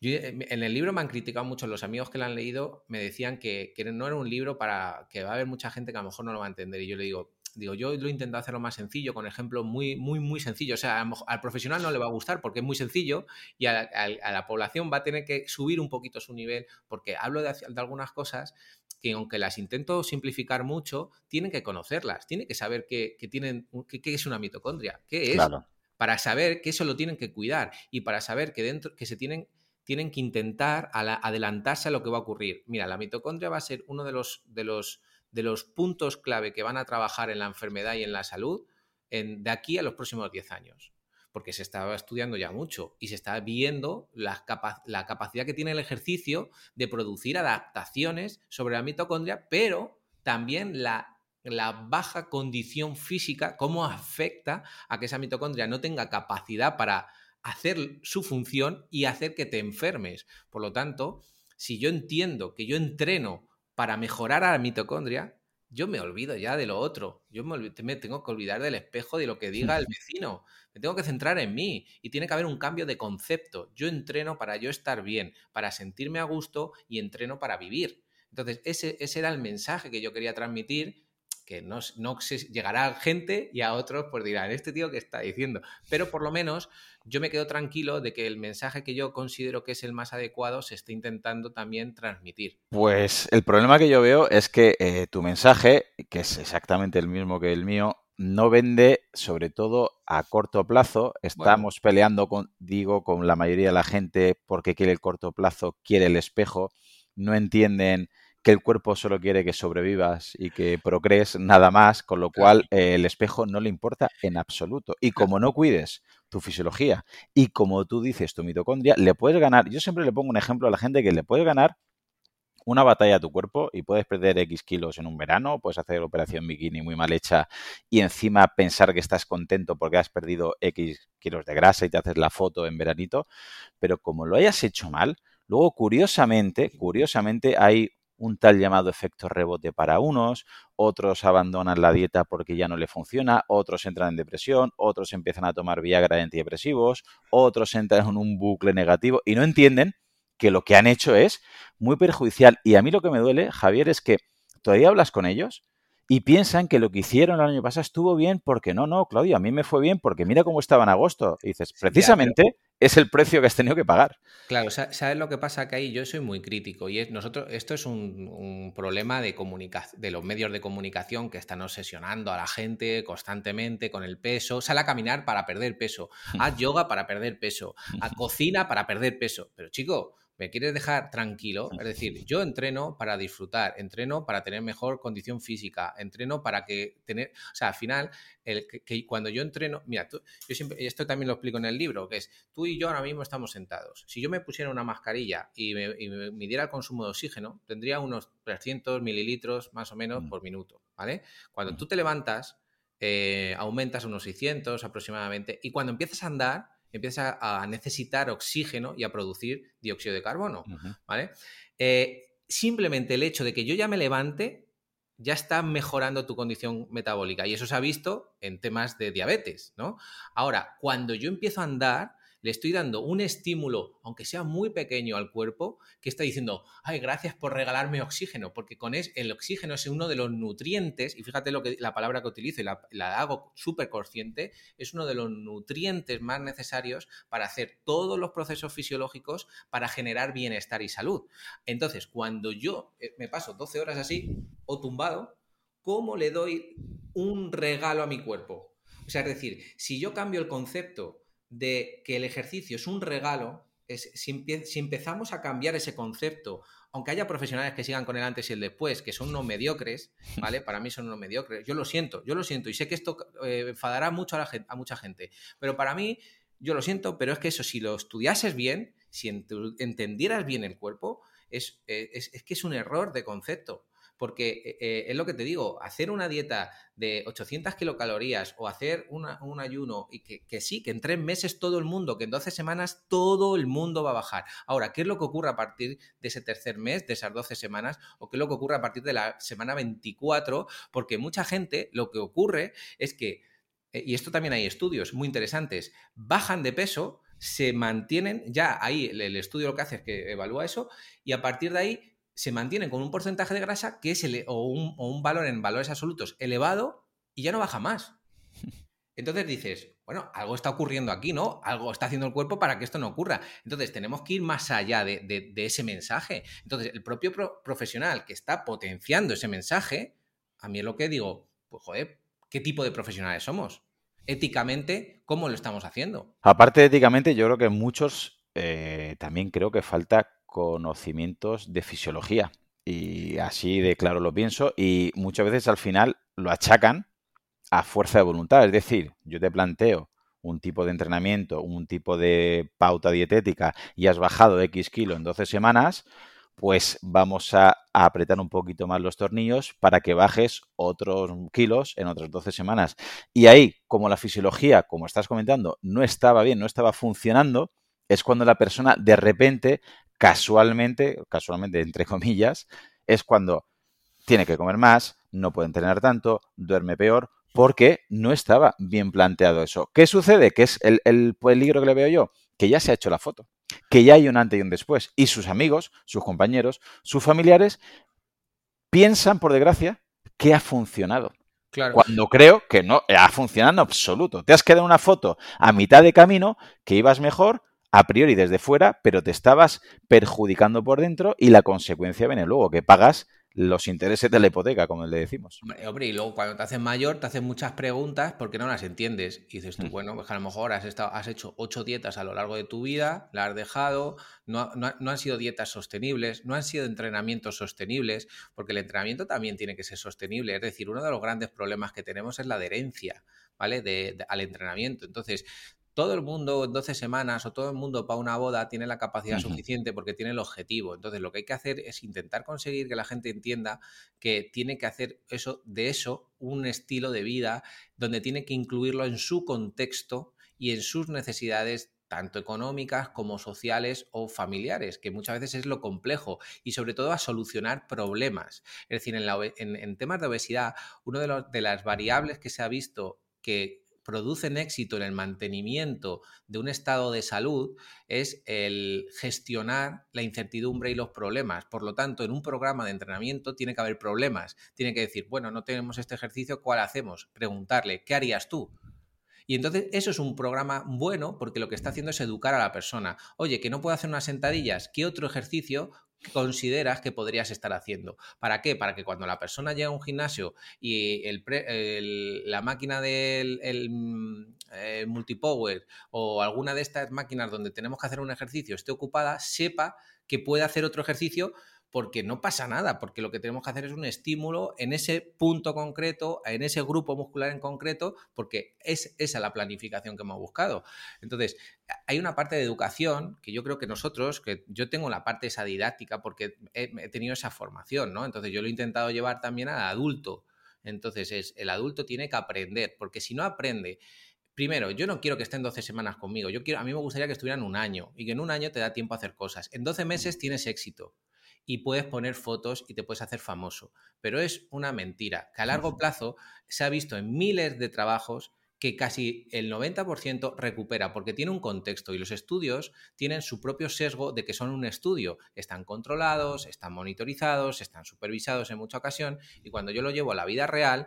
Eh, en el libro me han criticado mucho los amigos que lo han leído, me decían que, que no era un libro para que va a haber mucha gente que a lo mejor no lo va a entender. Y yo le digo, digo, yo lo he intentado hacerlo más sencillo, con ejemplos muy, muy, muy sencillos. O sea, al profesional no le va a gustar porque es muy sencillo y a, la población va a tener que subir un poquito su nivel porque hablo de, algunas cosas que aunque las intento simplificar mucho, tienen que conocerlas, tienen que saber qué, tienen, qué, es una mitocondria, qué es, para saber que eso lo tienen que cuidar y para saber que dentro, que se tienen tienen que intentar adelantarse a lo que va a ocurrir. Mira, la mitocondria va a ser uno de los, de los de los puntos clave que van a trabajar en la enfermedad y en la salud de aquí a los próximos 10 años. Porque se estaba estudiando ya mucho y se está viendo la, la capacidad que tiene el ejercicio de producir adaptaciones sobre la mitocondria, pero también la, la baja condición física, cómo afecta a que esa mitocondria no tenga capacidad para hacer su función y hacer que te enfermes. Por lo tanto, si yo entiendo que yo entreno para mejorar a la mitocondria, yo me olvido ya de lo otro. Yo me, tengo que olvidar del espejo de lo que diga el vecino. Me tengo que centrar en mí y tiene que haber un cambio de concepto. Yo entreno para yo estar bien, para sentirme a gusto y entreno para vivir. Entonces, ese era el mensaje que yo quería transmitir que no, no llegará a gente y a otros pues dirán, este tío que está diciendo. Pero por lo menos yo me quedo tranquilo de que el mensaje que yo considero que es el más adecuado se está intentando también transmitir. Pues el problema que yo veo es que eh, tu mensaje, que es exactamente el mismo que el mío, no vende sobre todo a corto plazo. Estamos peleando con, digo, con la mayoría de la gente porque quiere el corto plazo, quiere el espejo, no entienden que el cuerpo solo quiere que sobrevivas y que procrees nada más, con lo cual eh, el espejo no le importa en absoluto. Y como no cuides tu fisiología y como tú dices tu mitocondria, le puedes ganar, yo siempre le pongo un ejemplo a la gente que le puedes ganar una batalla a tu cuerpo y puedes perder X kilos en un verano, puedes hacer operación bikini muy mal hecha y encima pensar que estás contento porque has perdido X kilos de grasa y te haces la foto en veranito, pero como lo hayas hecho mal, luego curiosamente, curiosamente hay un tal llamado efecto rebote para unos, otros abandonan la dieta porque ya no le funciona, otros entran en depresión, otros empiezan a tomar Viagra de antidepresivos, otros entran en un bucle negativo y no entienden que lo que han hecho es muy perjudicial. Y a mí lo que me duele, Javier, es que todavía hablas con ellos y piensan que lo que hicieron el año pasado estuvo bien porque no, no, Claudio, a mí me fue bien porque mira cómo estaba en agosto. Y dices, precisamente es el precio que has tenido que pagar. Claro, ¿sabes lo que pasa que ahí? Yo soy muy crítico y es, nosotros, esto es un, problema de, de los medios de comunicación que están obsesionando a la gente constantemente con el peso. Sale a caminar para perder peso, haz yoga para perder peso, a cocina para perder peso. Pero chico, ¿Me quieres dejar tranquilo? Es decir, yo entreno para disfrutar, entreno para tener mejor condición física, entreno para que tener, o sea, al final, el, que, cuando yo entreno, mira, tú, yo siempre, esto también lo explico en el libro, que es, tú y yo ahora mismo estamos sentados. Si yo me pusiera una mascarilla y me, midiera el consumo de oxígeno, tendría unos 300 mililitros más o menos mm. por minuto, ¿vale? Cuando mm. tú te levantas, eh, aumentas unos 600 aproximadamente, y cuando empiezas a andar, empiezas a, necesitar oxígeno y a producir dióxido de carbono, ¿vale? Eh, simplemente el hecho de que yo ya me levante ya está mejorando tu condición metabólica y eso se ha visto en temas de diabetes, ¿no? Ahora, cuando yo empiezo a andar, le estoy dando un estímulo, aunque sea muy pequeño al cuerpo, que está diciendo, ay, gracias por regalarme oxígeno, porque con el oxígeno es uno de los nutrientes, y fíjate lo que, la palabra que utilizo y la, la hago súper consciente, es uno de los nutrientes más necesarios para hacer todos los procesos fisiológicos para generar bienestar y salud. Entonces, cuando yo eh, me paso 12 horas así o tumbado, ¿cómo le doy un regalo a mi cuerpo? O sea, es decir, si yo cambio el concepto de que el ejercicio es un regalo, es, si, empezamos a cambiar ese concepto, aunque haya profesionales que sigan con el antes y el después, que son unos mediocres, ¿vale? Para mí son unos mediocres. Yo lo siento, yo lo siento y sé que esto eh, enfadará mucho a, la a mucha gente, pero para mí, yo lo siento, pero es que eso, si lo estudiases bien, si entendieras bien el cuerpo, es, es que es un error de concepto porque eh, eh, es lo que te digo, hacer una dieta de 800 kilocalorías o hacer un ayuno y que, sí, que en tres meses todo el mundo, que en 12 semanas todo el mundo va a bajar. Ahora, ¿qué es lo que ocurre a partir de ese tercer mes, de esas 12 semanas? ¿O qué es lo que ocurre a partir de la semana 24? Porque mucha gente lo que ocurre es que, eh, y esto también hay estudios muy interesantes, bajan de peso, se mantienen, ya ahí el estudio lo que hace es que evalúa eso y a partir de ahí se mantienen con un porcentaje de grasa que es o, un, valor en valores absolutos elevado y ya no baja más. Entonces dices, bueno, algo está ocurriendo aquí, ¿no? Algo está haciendo el cuerpo para que esto no ocurra. Entonces tenemos que ir más allá de, ese mensaje. Entonces el propio profesional que está potenciando ese mensaje, a mí es lo que digo, pues joder, ¿qué tipo de profesionales somos? Éticamente, ¿cómo lo estamos haciendo? Aparte éticamente, yo creo que muchos eh, también creo que falta conocimientos de fisiología. Y así de claro lo pienso. Y muchas veces al final lo achacan a fuerza de voluntad. Es decir, yo te planteo un tipo de entrenamiento, un tipo de pauta dietética y has bajado X kilo en 12 semanas, pues vamos a, apretar un poquito más los tornillos para que bajes otros kilos en otras 12 semanas. Y ahí, como la fisiología, como estás comentando, no estaba bien, no estaba funcionando, es cuando la persona de repente casualmente, casualmente entre comillas, es cuando tiene que comer más, no puede entrenar tanto, duerme peor, porque no estaba bien planteado eso. ¿Qué sucede? Que es el, el peligro que le veo yo, que ya se ha hecho la foto, que ya hay un antes y un después, y sus amigos, sus compañeros, sus familiares piensan, por desgracia, que ha funcionado. Claro. Cuando creo que no ha funcionado en absoluto. Te has quedado una foto a mitad de camino que ibas mejor, a priori desde fuera, pero te estabas perjudicando por dentro y la consecuencia viene luego, que pagas los intereses de la hipoteca, como le decimos. Hombre, y luego cuando te haces mayor, te hacen muchas preguntas porque no las entiendes. Y dices tú, mm. bueno, pues a lo mejor has, estado, has hecho ocho dietas a lo largo de tu vida, la has dejado, no, no, han sido dietas sostenibles, no han sido entrenamientos sostenibles, porque el entrenamiento también tiene que ser sostenible. Es decir, uno de los grandes problemas que tenemos es la adherencia. ¿Vale? De, al entrenamiento. Entonces, todo el mundo en 12 semanas o todo el mundo para una boda tiene la capacidad suficiente porque tiene el objetivo. Entonces, lo que hay que hacer es intentar conseguir que la gente entienda que tiene que hacer eso de eso un estilo de vida donde tiene que incluirlo en su contexto y en sus necesidades tanto económicas como sociales o familiares, que muchas veces es lo complejo, y sobre todo a solucionar problemas. Es decir, en, temas de obesidad, una de, de las variables que se ha visto que producen éxito en el mantenimiento de un estado de salud es el gestionar la incertidumbre y los problemas. Por lo tanto, en un programa de entrenamiento tiene que haber problemas. Tiene que decir, bueno, no tenemos este ejercicio, ¿cuál hacemos? Preguntarle, ¿qué harías tú? Y entonces eso es un programa bueno porque lo que está haciendo es educar a la persona. Oye, que no puedo hacer unas sentadillas, ¿qué otro ejercicio consideras que podrías estar haciendo. ¿Para qué? Para que cuando la persona llega a un gimnasio y la máquina del el, mm, eh, multipower o alguna de estas máquinas donde tenemos que hacer un ejercicio esté ocupada, sepa que puede hacer otro ejercicio porque no pasa nada, porque lo que tenemos que hacer es un estímulo en ese punto concreto, en ese grupo muscular en concreto, porque es esa la planificación que hemos buscado. Entonces, hay una parte de educación que yo creo que nosotros, que yo tengo la parte esa didáctica porque he, tenido esa formación, ¿no? Entonces yo lo he intentado llevar también al adulto. Entonces, es, el adulto tiene que aprender, porque si no aprende, primero, yo no quiero que estén 12 semanas conmigo, yo quiero, a mí me gustaría que estuvieran un año y que en un año te da tiempo a hacer cosas. En 12 meses tienes éxito y puedes poner fotos y te puedes hacer famoso, pero es una mentira, que a largo plazo se ha visto en miles de trabajos que casi el 90% recupera porque tiene un contexto y los estudios tienen su propio sesgo de que son un estudio. Están controlados, están monitorizados, están supervisados en mucha ocasión y cuando yo lo llevo a la vida real,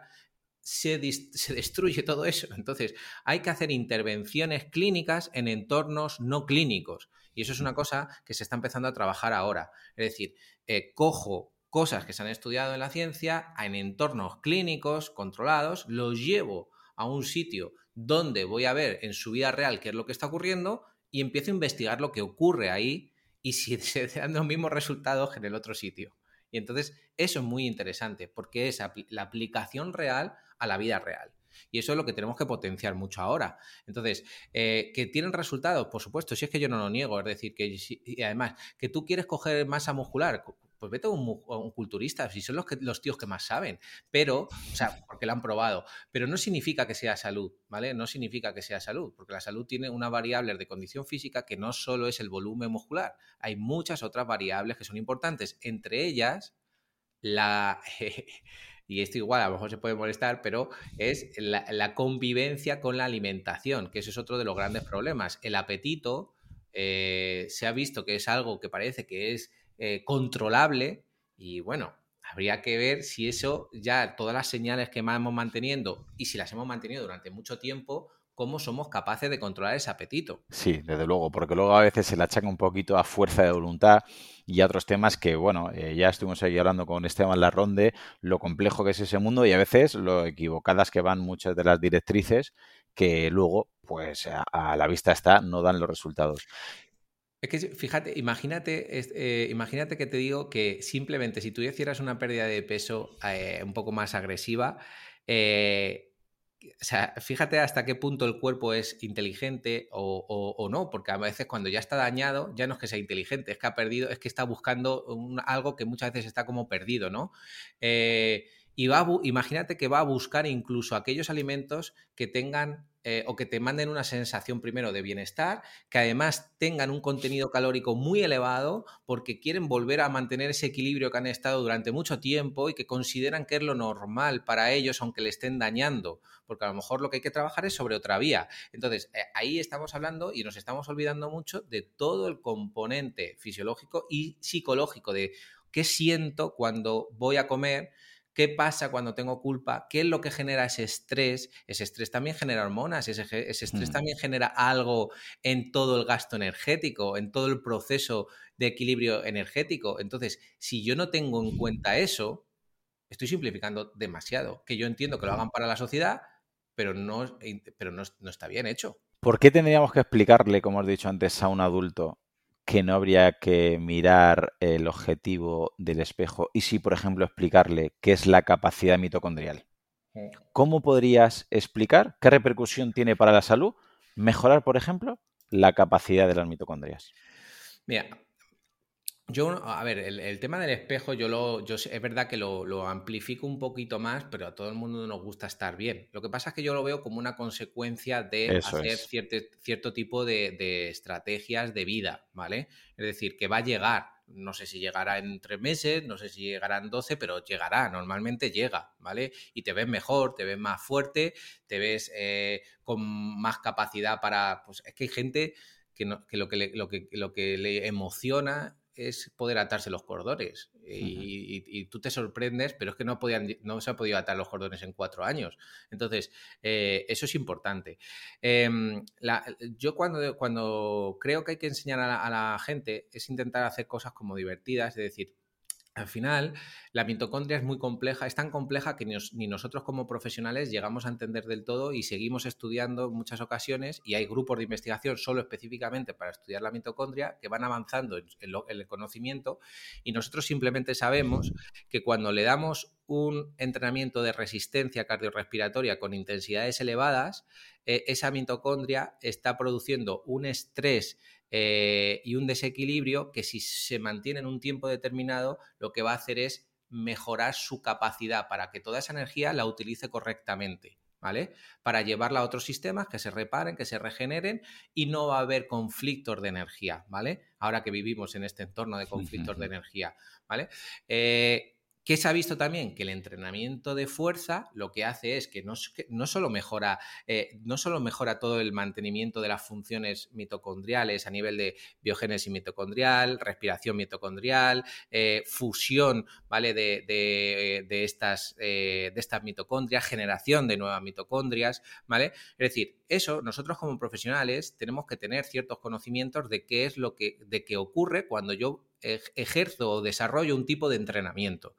se, se, destruye todo eso. Entonces, hay que hacer intervenciones clínicas en entornos no clínicos. Y eso es una cosa que se está empezando a trabajar ahora. Es decir, eh, cojo cosas que se han estudiado en la ciencia en entornos clínicos controlados, los llevo a un sitio donde voy a ver en su vida real qué es lo que está ocurriendo y empiezo a investigar lo que ocurre ahí y si se dan los mismos resultados que en el otro sitio. Y entonces eso es muy interesante porque es la aplicación real a la vida real. Y eso es lo que tenemos que potenciar mucho ahora. Entonces, eh, que tienen resultados, por supuesto, si es que yo no lo niego, es decir, que y además, que tú quieres coger masa muscular, pues vete a un, culturista, si son los, los tíos que más saben, pero, o sea, porque lo han probado, pero no significa que sea salud, ¿vale? No significa que sea salud, porque la salud tiene una variable de condición física que no solo es el volumen muscular, hay muchas otras variables que son importantes, entre ellas la... y esto igual a lo mejor se puede molestar, pero es la, convivencia con la alimentación, que eso es otro de los grandes problemas. El apetito eh, se ha visto que es algo que parece que es eh, controlable y bueno, habría que ver si eso ya, todas las señales que vamos manteniendo y si las hemos mantenido durante mucho tiempo, cómo somos capaces de controlar ese apetito. Sí, desde luego, porque luego a veces se le achaca un poquito a fuerza de voluntad y a otros temas que, bueno, eh, ya estuvimos ahí hablando con Esteban Larronde, lo complejo que es ese mundo y a veces lo equivocadas que van muchas de las directrices que luego, pues a la vista está, no dan los resultados. Es que fíjate, imagínate, eh, imagínate que te digo que simplemente si tú hicieras una pérdida de peso eh, un poco más agresiva, eh, o sea, fíjate hasta qué punto el cuerpo es inteligente o, no, porque a veces cuando ya está dañado, ya no es que sea inteligente, es que ha perdido, es que está buscando algo que muchas veces está como perdido, ¿no? y va imagínate que va a buscar incluso aquellos alimentos que tengan eh, o que te manden una sensación primero de bienestar, que además tengan un contenido calórico muy elevado porque quieren volver a mantener ese equilibrio que han estado durante mucho tiempo y que consideran que es lo normal para ellos aunque le estén dañando, porque a lo mejor lo que hay que trabajar es sobre otra vía. Entonces, eh, ahí estamos hablando y nos estamos olvidando mucho de todo el componente fisiológico y psicológico de qué siento cuando voy a comer ¿Qué pasa cuando tengo culpa? ¿Qué es lo que genera ese estrés? Ese estrés también genera hormonas, ese, estrés mm. también genera algo en todo el gasto energético, en todo el proceso de equilibrio energético. Entonces, si yo no tengo en cuenta eso, estoy simplificando demasiado. Que yo entiendo que lo hagan para la sociedad, pero no, pero no, no está bien hecho. ¿Por qué tendríamos que explicarle, como has dicho antes, a un adulto que no habría que mirar el objetivo del espejo y sí, por ejemplo, explicarle qué es la capacidad mitocondrial. Mm. ¿Cómo podrías explicar qué repercusión tiene para la salud mejorar, por ejemplo, la capacidad de las mitocondrias? Mira, yo, a ver, el, tema del espejo, yo lo, yo es verdad que lo, amplifico un poquito más, pero a todo el mundo nos gusta estar bien. Lo que pasa es que yo lo veo como una consecuencia de hacer cierto, cierto, tipo de, estrategias de vida, ¿vale? Es decir, que va a llegar. No sé si llegará en tres meses, no sé si llegará en doce, pero llegará, normalmente llega, ¿vale? Y te ves mejor, te ves más fuerte, te ves eh, con más capacidad para. Pues es que hay gente que, lo, que lo, que, lo que le emociona es poder atarse los cordones. Y, tú te sorprendes, pero es que no, podían, no se ha podido atar los cordones en cuatro años. Entonces, eh, eso es importante. Em, yo cuando, cuando creo que hay que enseñar a la gente es intentar hacer cosas como divertidas, es decir, al final, la mitocondria es muy compleja, es tan compleja que ni, nosotros como profesionales llegamos a entender del todo y seguimos estudiando en muchas ocasiones y hay grupos de investigación solo específicamente para estudiar la mitocondria que van avanzando en, el conocimiento y nosotros simplemente sabemos que cuando le damos un entrenamiento de resistencia cardiorrespiratoria con intensidades elevadas, eh, esa mitocondria está produciendo un estrés eh, y un desequilibrio que si se mantiene en un tiempo determinado, lo que va a hacer es mejorar su capacidad para que toda esa energía la utilice correctamente. ¿Vale? Para llevarla a otros sistemas que se reparen, que se regeneren y no va a haber conflictos de energía, ¿vale? Ahora que vivimos en este entorno de conflictos de energía, ¿vale? Eh, ¿Qué se ha visto también? Que el entrenamiento de fuerza lo que hace es que no, solo, mejora, eh, no solo mejora todo el mantenimiento de las funciones mitocondriales a nivel de biogénesis mitocondrial, respiración mitocondrial, eh, fusión ¿vale? de, estas, eh, de estas mitocondrias, generación de nuevas mitocondrias, ¿vale? Es decir, eso nosotros como profesionales tenemos que tener ciertos conocimientos de qué es lo que, de qué ocurre cuando yo ejerzo o desarrollo un tipo de entrenamiento.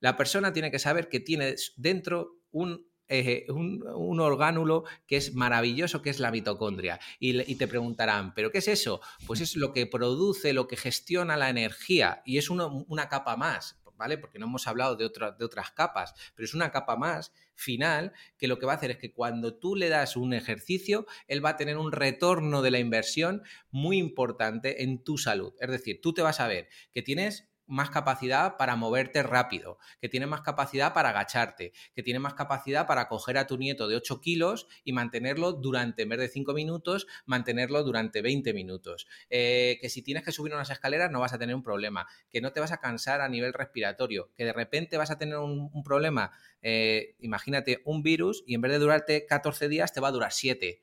La persona tiene que saber que tiene dentro un eh, un, orgánulo que es maravilloso, que es la mitocondria. Y, te preguntarán, ¿pero qué es eso? Pues es lo que produce, lo que gestiona la energía y es una capa más. ¿Vale? Porque no hemos hablado de, de otras capas, pero es una capa más final que lo que va a hacer es que cuando tú le das un ejercicio, él va a tener un retorno de la inversión muy importante en tu salud. Es decir, tú te vas a ver que tienes más capacidad para moverte rápido, que tiene más capacidad para agacharte, que tiene más capacidad para coger a tu nieto de 8 kilos y mantenerlo durante, en vez de 5 minutos, mantenerlo durante 20 minutos. Eh, que si tienes que subir unas escaleras no vas a tener un problema, que no te vas a cansar a nivel respiratorio, que de repente vas a tener un, problema, eh, imagínate un virus y en vez de durarte 14 días te va a durar 7.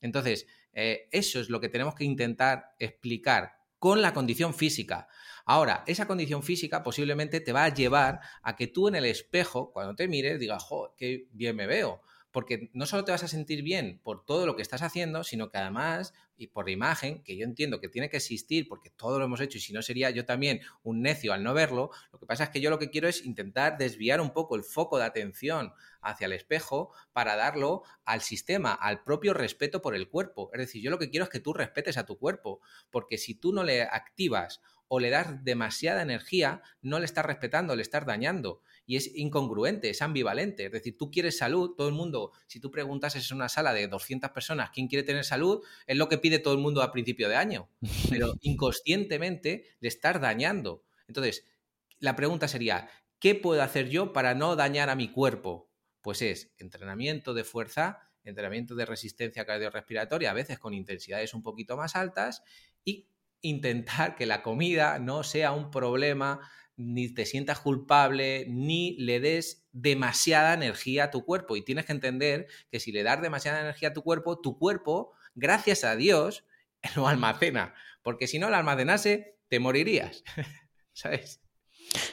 Entonces, eh, eso es lo que tenemos que intentar explicar con la condición física. Ahora, esa condición física posiblemente te va a llevar a que tú en el espejo, cuando te mires, digas, jo, qué bien me veo. Porque no solo te vas a sentir bien por todo lo que estás haciendo, sino que además, y por la imagen, que yo entiendo que tiene que existir, porque todo lo hemos hecho, y si no sería yo también un necio al no verlo, lo que pasa es que yo lo que quiero es intentar desviar un poco el foco de atención hacia el espejo para darlo al sistema, al propio respeto por el cuerpo. Es decir, yo lo que quiero es que tú respetes a tu cuerpo, porque si tú no le activas o le das demasiada energía, no le estás respetando, le estás dañando. Y es incongruente, es ambivalente. Es decir, tú quieres salud, todo el mundo, si tú preguntas en una sala de 200 personas quién quiere tener salud, es lo que pide todo el mundo a principio de año. Pero inconscientemente le estás dañando. Entonces, la pregunta sería, ¿qué puedo hacer yo para no dañar a mi cuerpo? Pues es entrenamiento de fuerza, entrenamiento de resistencia cardiorrespiratoria, a veces con intensidades un poquito más altas, y intentar que la comida no sea un problema, ni te sientas culpable, ni le des demasiada energía a tu cuerpo. Y tienes que entender que si le das demasiada energía a tu cuerpo, tu cuerpo, gracias a Dios, lo almacena. Porque si no lo almacenase, te morirías. ¿Sabes?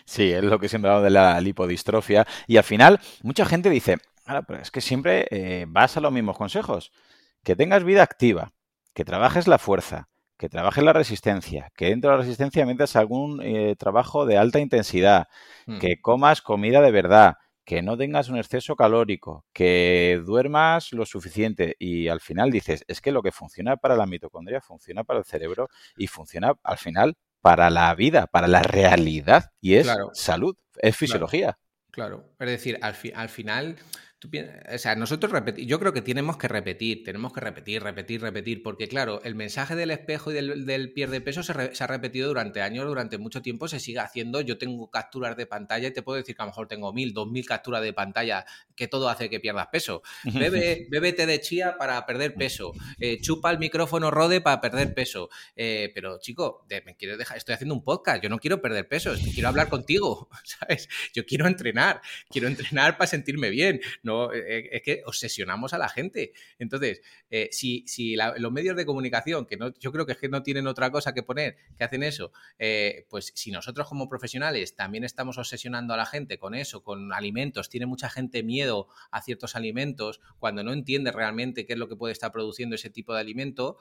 Sí, es lo que siempre he hablado de la lipodistrofia. Y al final, mucha gente dice, pero es que siempre eh, vas a los mismos consejos. Que tengas vida activa, que trabajes la fuerza, que trabajes la resistencia, que dentro de la resistencia metas algún eh, trabajo de alta intensidad, mm. que comas comida de verdad, que no tengas un exceso calórico, que duermas lo suficiente y al final dices, es que lo que funciona para la mitocondria funciona para el cerebro y funciona al final para la vida, para la realidad y es salud, es fisiología. Claro, es decir, al, al final o sea, nosotros yo creo que tenemos que repetir, tenemos que repetir, repetir, repetir, porque claro, el mensaje del espejo y del, del pierde peso se, ha repetido durante años, durante mucho tiempo, se sigue haciendo. Yo tengo capturas de pantalla y te puedo decir que a lo mejor tengo mil, dos mil capturas de pantalla, que todo hace que pierdas peso. Bebe, bébete de chía para perder peso, eh, chupa el micrófono Rode para perder peso. Eh, pero chico, me quieres dejar, estoy haciendo un podcast, yo no quiero perder peso, quiero hablar contigo, ¿sabes? Yo quiero entrenar, quiero entrenar para sentirme bien. No eh, es que obsesionamos a la gente. Entonces, eh, si, si los medios de comunicación, que no, yo creo que es que no tienen otra cosa que poner, que hacen eso, eh, pues si nosotros como profesionales también estamos obsesionando a la gente con eso, con alimentos, tiene mucha gente miedo a ciertos alimentos, cuando no entiende realmente qué es lo que puede estar produciendo ese tipo de alimento,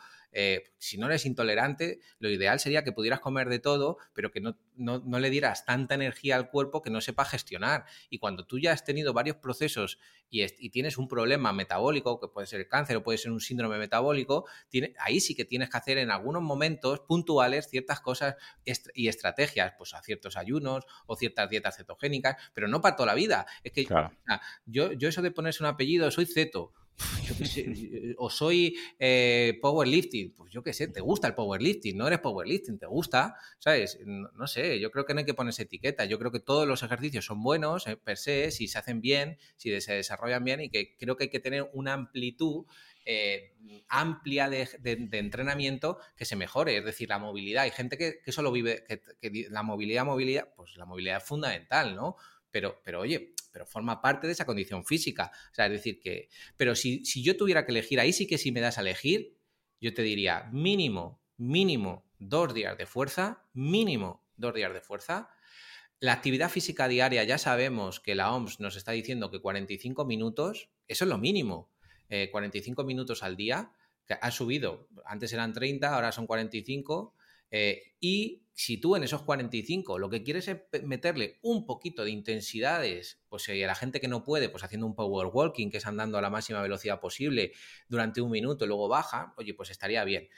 si no eres intolerante, lo ideal sería que pudieras comer de todo, pero que no, no le dieras tanta energía al cuerpo que no sepa gestionar. Y cuando tú ya has tenido varios procesos y, tienes un problema metabólico, que puede ser el cáncer o puede ser un síndrome metabólico, tiene, ahí sí que tienes que hacer en algunos momentos puntuales ciertas cosas y estrategias, pues a ciertos ayunos o ciertas dietas cetogénicas, pero no para toda la vida. Es que yo, yo eso de ponerse un apellido, soy ceto, o soy eh, powerlifting, pues yo qué sé, te gusta el powerlifting, no eres powerlifting, te gusta, ¿sabes? No, sé, yo creo que no hay que ponerse etiqueta, yo creo que todos los ejercicios son buenos eh, per se, si se hacen bien, si se desarrollan bien y que creo que hay que tener una amplitud eh, amplia de, entrenamiento que se mejore, es decir, la movilidad. Hay gente que, solo vive, que, la movilidad, movilidad, pues la movilidad es fundamental, ¿no? Pero, pero oye, pero forma parte de esa condición física. O sea, es decir, que. Pero si, si yo tuviera que elegir, ahí sí que si me das a elegir, yo te diría mínimo, mínimo dos días de fuerza, mínimo dos días de fuerza. La actividad física diaria, ya sabemos que la OMS nos está diciendo que 45 minutos, eso es lo mínimo. 45 eh, minutos al día, que ha subido, antes eran 30, ahora son 45, eh, y si tú en esos 45 lo que quieres es meterle un poquito de intensidades, pues eh, a la gente que no puede, pues haciendo un power walking, que es andando a la máxima velocidad posible durante un minuto y luego baja, oye, pues estaría bien.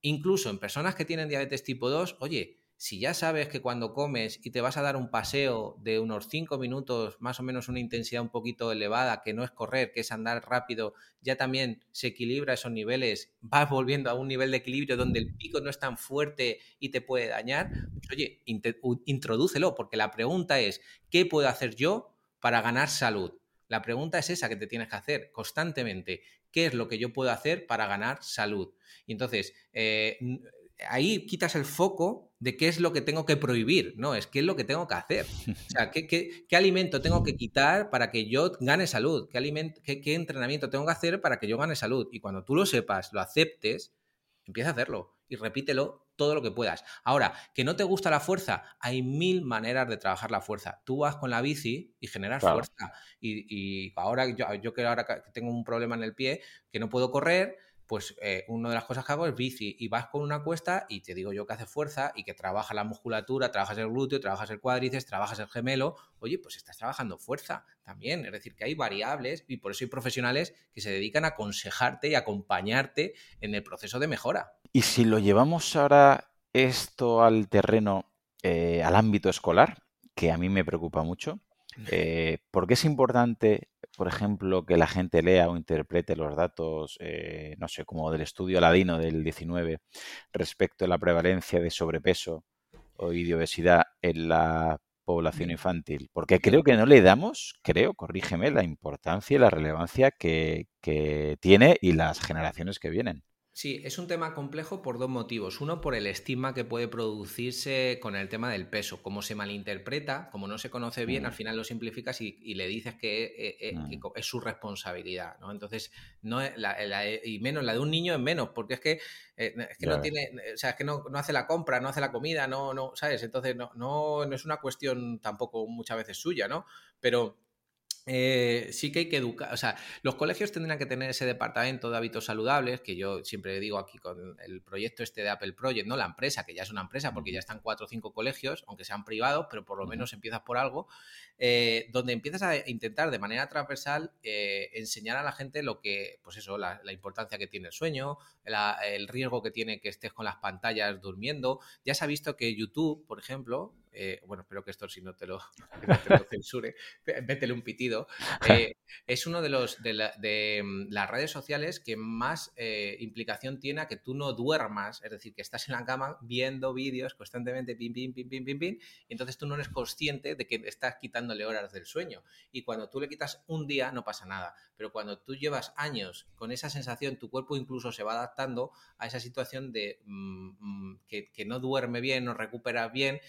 Incluso en personas que tienen diabetes tipo 2, oye, si ya sabes que cuando comes y te vas a dar un paseo de unos 5 minutos, más o menos una intensidad un poquito elevada, que no es correr, que es andar rápido, ya también se equilibra esos niveles, vas volviendo a un nivel de equilibrio donde el pico no es tan fuerte y te puede dañar, pues oye, introdúcelo, porque la pregunta es, ¿qué puedo hacer yo para ganar salud? La pregunta es esa que te tienes que hacer constantemente. ¿Qué es lo que yo puedo hacer para ganar salud? Y entonces, eh, ahí quitas el foco de qué es lo que tengo que prohibir, no, es qué es lo que tengo que hacer. O sea, qué, qué, alimento tengo que quitar para que yo gane salud, ¿Qué, qué, qué entrenamiento tengo que hacer para que yo gane salud. Y cuando tú lo sepas, lo aceptes, empieza a hacerlo y repítelo todo lo que puedas. Ahora, que no te gusta la fuerza, hay mil maneras de trabajar la fuerza. Tú vas con la bici y generas fuerza. Y, ahora yo, yo que ahora tengo un problema en el pie, que no puedo correr, pues eh, una de las cosas que hago es bici y vas con una cuesta y te digo yo que hace fuerza y que trabaja la musculatura, trabajas el glúteo, trabajas el cuádriceps, trabajas el gemelo, oye, pues estás trabajando fuerza también, es decir, que hay variables y por eso hay profesionales que se dedican a aconsejarte y acompañarte en el proceso de mejora. Y si lo llevamos ahora esto al terreno, eh, al ámbito escolar, que a mí me preocupa mucho, eh, ¿por qué es importante por ejemplo, que la gente lea o interprete los datos, eh, no sé, como del estudio Aladino del 19 respecto a la prevalencia de sobrepeso o de obesidad en la población infantil, porque creo que no le damos, creo, corrígeme, la importancia y la relevancia que, que tiene y las generaciones que vienen. Sí, es un tema complejo por dos motivos. Uno, por el estigma que puede producirse con el tema del peso. Como se malinterpreta, como no se conoce bien, al mm. final lo simplificas y, le dices que, eh, eh, mm. es su responsabilidad. ¿no? Entonces, no y menos la de un niño es menos, porque es que, eh, es que no tiene, o sea, es que no, hace la compra, no hace la comida, no, no, ¿sabes? Entonces, no, no, no es una cuestión tampoco muchas veces suya, ¿no? Pero eh, sí que hay que educar, o sea, los colegios tendrán que tener ese departamento de hábitos saludables, que yo siempre digo aquí con el proyecto este de Apple Project, no la empresa, que ya es una empresa, porque ya están cuatro o cinco colegios, aunque sean privados, pero por lo menos empiezas por algo, eh, donde empiezas a intentar de manera transversal eh, enseñar a la gente lo que, pues eso, la, importancia que tiene el sueño, el riesgo que tiene que estés con las pantallas durmiendo. Ya se ha visto que YouTube, por ejemplo, eh, bueno, espero que esto si no te lo, censure, vétele un pitido, eh, es uno de los de, mm, las redes sociales que más eh, implicación tiene a que tú no duermas, es decir, que estás en la cama viendo vídeos constantemente, pim, pim, pim, pim, pim, pim, y entonces tú no eres consciente de que estás quitándole horas del sueño. Y cuando tú le quitas un día no pasa nada, pero cuando tú llevas años con esa sensación, tu cuerpo incluso se va adaptando a esa situación de mm, mm, que, no duerme bien, no recupera bien,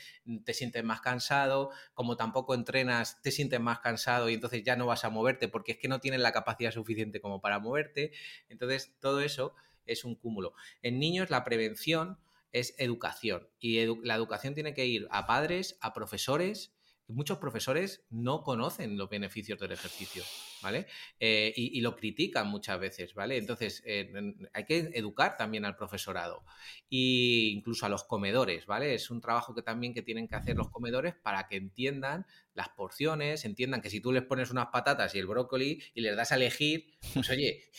sientes más cansado, como tampoco entrenas, te sientes más cansado y entonces ya no vas a moverte porque es que no tienes la capacidad suficiente como para moverte. Entonces, todo eso es un cúmulo. En niños, la prevención es educación y la educación tiene que ir a padres, a profesores muchos profesores no conocen los beneficios del ejercicio, ¿vale? Eh, y, lo critican muchas veces, ¿vale? Entonces, eh, hay que educar también al profesorado e incluso a los comedores, ¿vale? Es un trabajo que también que tienen que hacer los comedores para que entiendan las porciones, entiendan que si tú les pones unas patatas y el brócoli y les das a elegir, pues oye,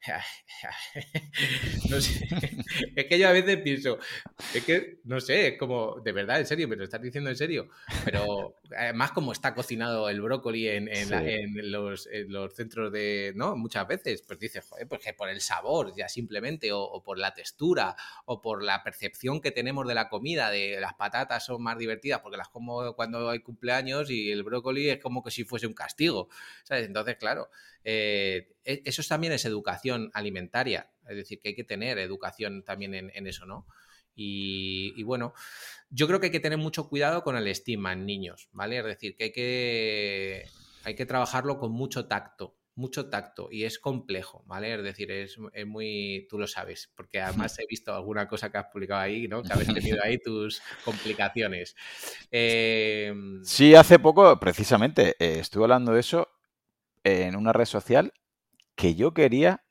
no sé. es que yo a veces pienso, es que, no sé, es como, de verdad, en serio, me lo estás diciendo en serio. Pero además, como está cocinado el brócoli en, los, centros de, ¿no? Muchas veces, pues dices, joder, pues que por el sabor, ya simplemente, o, por la textura, o por la percepción que tenemos de la comida, de las patatas son más divertidas porque las como cuando hay cumpleaños y el brócoli es como que si fuese un castigo, ¿sabes? Entonces, claro, eh, e, eso también es educación alimentaria, es decir, que hay que tener educación también en, eso, ¿no? Y, bueno, yo creo que hay que tener mucho cuidado con el estima en niños, ¿vale? Es decir, que hay que, hay que trabajarlo con mucho tacto, mucho tacto y es complejo, ¿vale? Es decir, es, muy, tú lo sabes, porque además he visto alguna cosa que has publicado ahí, ¿no? Que habéis tenido ahí tus complicaciones. Em, sí, hace poco, precisamente, eh, estuve hablando de eso en una red social que yo quería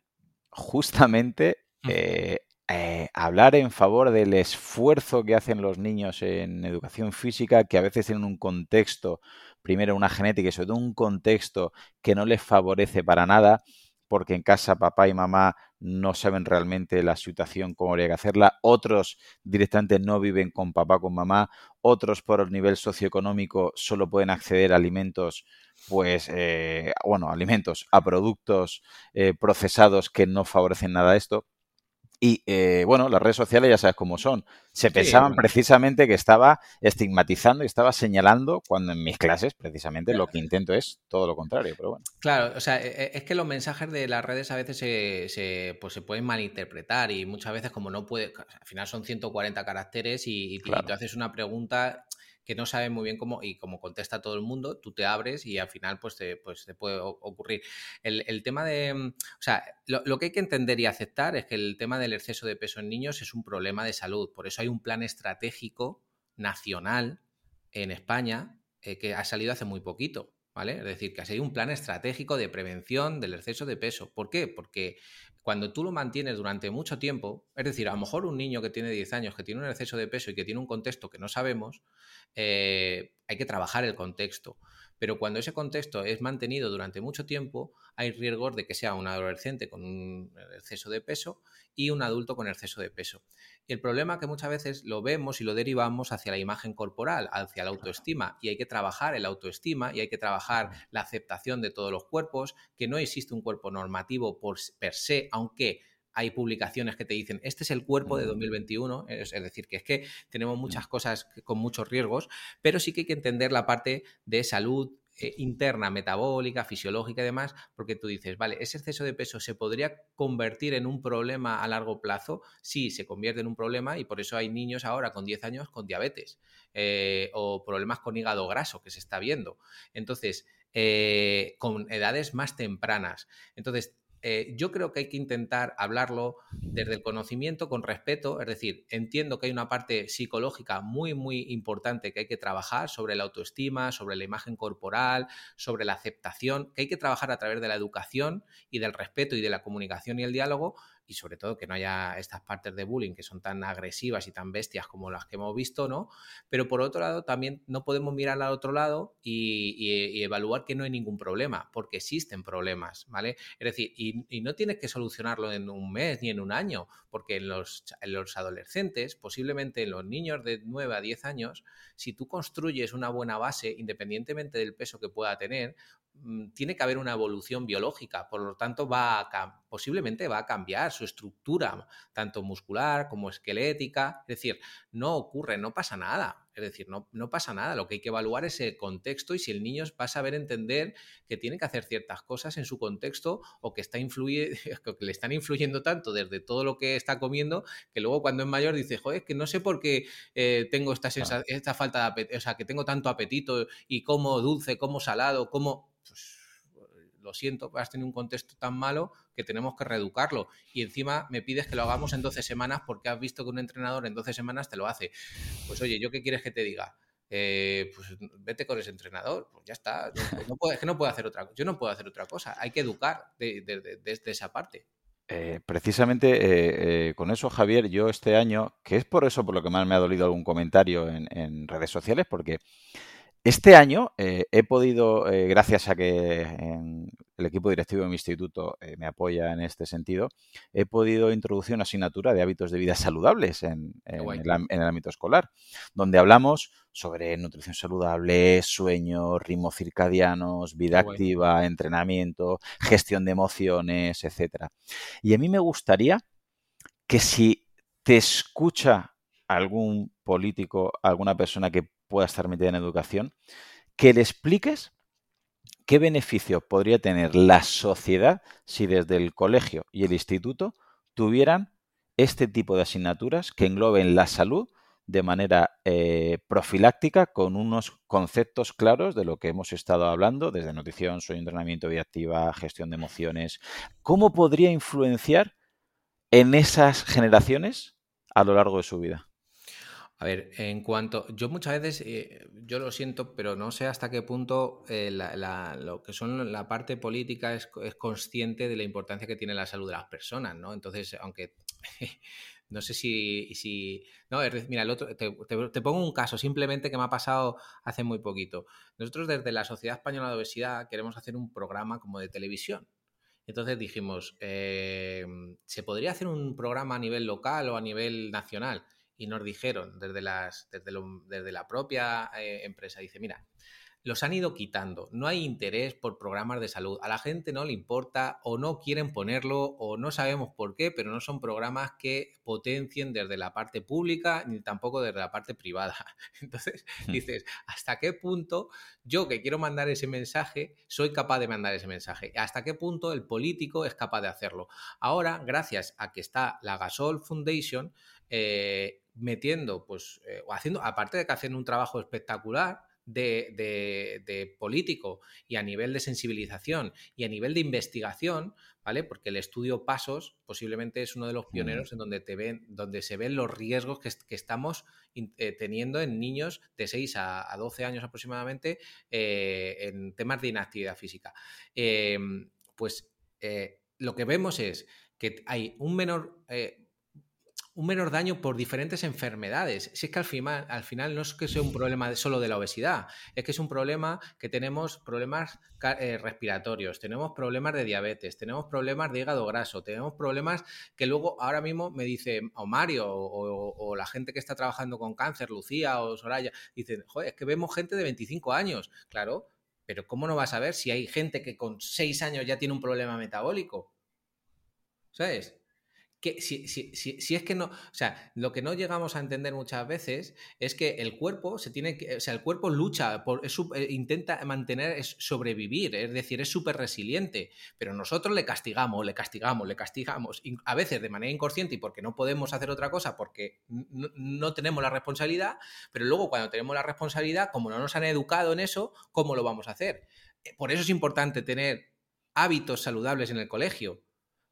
justamente eh, eh, hablar en favor del esfuerzo que hacen los niños en educación física, que a veces tienen un contexto, primero una genética y sobre todo un contexto que no les favorece para nada, porque en casa papá y mamá no saben realmente la situación, cómo habría que hacerla, otros directamente no viven con papá, con mamá, otros por el nivel socioeconómico solo pueden acceder a alimentos, pues, eh, bueno, alimentos, a productos eh, procesados que no favorecen nada esto. Y eh, bueno, las redes sociales ya sabes cómo son. Se pensaban precisamente que estaba estigmatizando y estaba señalando cuando en mis clases precisamente lo que intento es todo lo contrario, pero bueno. Claro, o sea, e, e, es que los mensajes de las redes a veces se, pues se pueden malinterpretar y muchas veces como no puede, al final son 140 caracteres y, y, tú haces una pregunta que no sabe muy bien cómo, y como contesta todo el mundo, tú te abres y al final pues te, pues te puede ocurrir. El, tema de, mm, o sea, lo, que hay que entender y aceptar es que el tema del exceso de peso en niños es un problema de salud. Por eso hay un plan estratégico nacional en España eh, que ha salido hace muy poquito. ¿Vale? Es decir, que hay un plan estratégico de prevención del exceso de peso. ¿Por qué? Porque cuando tú lo mantienes durante mucho tiempo, es decir, a lo mejor un niño que tiene 10 años, que tiene un exceso de peso y que tiene un contexto que no sabemos, eh, hay que trabajar el contexto. Pero cuando ese contexto es mantenido durante mucho tiempo, hay riesgos de que sea un adolescente con un exceso de peso y un adulto con exceso de peso. Y el problema es que muchas veces lo vemos y lo derivamos hacia la imagen corporal, hacia la autoestima, y hay que trabajar el autoestima y hay que trabajar la aceptación de todos los cuerpos, que no existe un cuerpo normativo por per se, aunque hay publicaciones que te dicen, este es el cuerpo de 2021, mm. es, decir, que es que tenemos muchas cosas con muchos riesgos, pero sí que hay que entender la parte de salud eh, interna, metabólica, fisiológica y demás, porque tú dices, vale, ese exceso de peso se podría convertir en un problema a largo plazo, sí, se convierte en un problema y por eso hay niños ahora con 10 años con diabetes eh, o problemas con hígado graso que se está viendo. Entonces, eh, con edades más tempranas. Entonces, eh, yo creo que hay que intentar hablarlo desde el conocimiento con respeto, es decir, entiendo que hay una parte psicológica muy, muy importante que hay que trabajar sobre la autoestima, sobre la imagen corporal, sobre la aceptación, que hay que trabajar a través de la educación y del respeto y de la comunicación y el diálogo, y sobre todo que no haya estas partes de bullying que son tan agresivas y tan bestias como las que hemos visto, ¿no? Pero por otro lado, también no podemos mirar al otro lado y, evaluar que no hay ningún problema, porque existen problemas, ¿vale? Es decir, y, no tienes que solucionarlo en un mes ni en un año, porque en los, en los adolescentes, posiblemente en los niños de 9 a 10 años, si tú construyes una buena base, independientemente del peso que pueda tener, tiene que haber una evolución biológica, por lo tanto va a, posiblemente va a cambiar su estructura, tanto muscular como esquelética, es decir, no ocurre, no pasa nada, es decir, no, no, pasa nada, lo que hay que evaluar es el contexto y si el niño va a saber entender que tiene que hacer ciertas cosas en su contexto o que, está que le están influyendo tanto desde todo lo que está comiendo que luego cuando es mayor dice, joder, es que no sé por qué eh, tengo esta, esta falta de apetito, o sea, que tengo tanto apetito y como dulce, como salado, como pues lo siento, has tenido un contexto tan malo que tenemos que reeducarlo. Y encima me pides que lo hagamos en 12 semanas porque has visto que un entrenador en 12 semanas te lo hace. Pues oye, ¿yo qué quieres que te diga? Eh, pues vete con ese entrenador, pues ya está. No, que no puedo hacer otra Yo no puedo hacer otra cosa. Hay que educar desde esa parte. Eh, precisamente eh, con eso, Javier, yo este año, que es por eso por lo que más me ha dolido algún comentario en redes sociales, porque Este año eh, he podido, eh, gracias a que el equipo directivo de mi instituto eh, me apoya en este sentido, he podido introducir una asignatura de hábitos de vida saludables en, el, ámbito escolar, donde hablamos sobre nutrición saludable, sueño, ritmos circadianos, vida activa, entrenamiento, gestión de emociones, etcétera. Y a mí me gustaría que si te escucha algún político, alguna persona que pueda estar metida en educación, que le expliques qué beneficio podría tener la sociedad si desde el colegio y el instituto tuvieran este tipo de asignaturas que engloben la salud de manera eh, profiláctica con unos conceptos claros de lo que hemos estado hablando, desde nutrición, sueño, entrenamiento, vida activa, gestión de emociones. ¿Cómo podría influenciar en esas generaciones a lo largo de su vida? A ver, en cuanto. Yo muchas veces, eh, yo lo siento, pero no sé hasta qué punto eh, lo que son la parte política es, consciente de la importancia que tiene la salud de las personas, ¿no? Entonces, aunque. no sé si. si no, mira, el otro, te, te, pongo un caso simplemente que me ha pasado hace muy poquito. Nosotros, desde la Sociedad Española de Obesidad, queremos hacer un programa como de televisión. Entonces dijimos, eh, ¿se podría hacer un programa a nivel local o a nivel nacional? Y nos dijeron desde, las, desde, la propia eh, empresa, dice, mira, los han ido quitando, no hay interés por programas de salud, a la gente no le importa o no quieren ponerlo o no sabemos por qué, pero no son programas que potencien desde la parte pública ni tampoco desde la parte privada. Entonces hmm. dices, ¿hasta qué punto yo que quiero mandar ese mensaje soy capaz de mandar ese mensaje? ¿Hasta qué punto el político es capaz de hacerlo? Ahora, gracias a que está la Gasol Foundation, eh, metiendo, pues, eh, o haciendo, aparte de que hacen un trabajo espectacular, de, político y a nivel de sensibilización y a nivel de investigación, ¿vale? Porque el estudio Pasos posiblemente es uno de los mm. pioneros en donde, te ven, donde se ven los riesgos que, estamos eh, teniendo en niños de 6 a, 12 años aproximadamente en temas de inactividad física. Em, pues lo que vemos es que hay un menor un menor daño por diferentes enfermedades. Si es que al final, al final no es que sea un problema solo de la obesidad, es que es un problema que tenemos problemas eh, respiratorios, tenemos problemas de diabetes, tenemos problemas de hígado graso, tenemos problemas que luego ahora mismo me dice o Mario o, la gente que está trabajando con cáncer, Lucía o Soraya, dicen, joder, es que vemos gente de 25 años. Claro, pero ¿cómo no vas a ver si hay gente que con 6 años ya tiene un problema metabólico? ¿Sabes? Que si, si, es que no, o sea, lo que no llegamos a entender muchas veces es que el cuerpo se tiene que, o sea, el cuerpo lucha, por, eh, intenta mantener, es sobrevivir, es decir, es súper resiliente, pero nosotros le castigamos, le castigamos, le castigamos, a veces de manera inconsciente y porque no podemos hacer otra cosa, porque no, tenemos la responsabilidad, pero luego cuando tenemos la responsabilidad, como no nos han educado en eso, ¿cómo lo vamos a hacer? Eh, por eso es importante tener hábitos saludables en el colegio,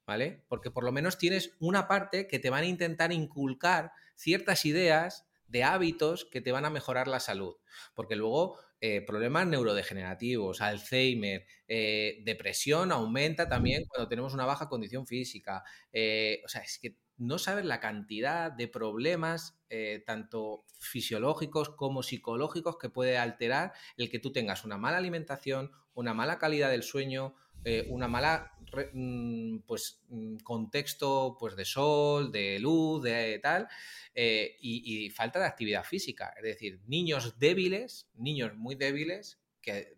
¿vale? Porque por lo menos tienes una parte que te van a intentar inculcar ciertas ideas de hábitos que te van a mejorar la salud. Porque luego eh, problemas neurodegenerativos, Alzheimer, eh, depresión aumenta también cuando tenemos una baja condición física. Eh, o sea, es que no sabes la cantidad de problemas, tanto fisiológicos como psicológicos, que puede alterar el que tú tengas una mala alimentación, una mala calidad del sueño, una mala Mm, pues, mm, contexto pues, de sol, de luz, de tal, eh, y, falta de actividad física. Es decir, niños débiles, niños muy débiles, que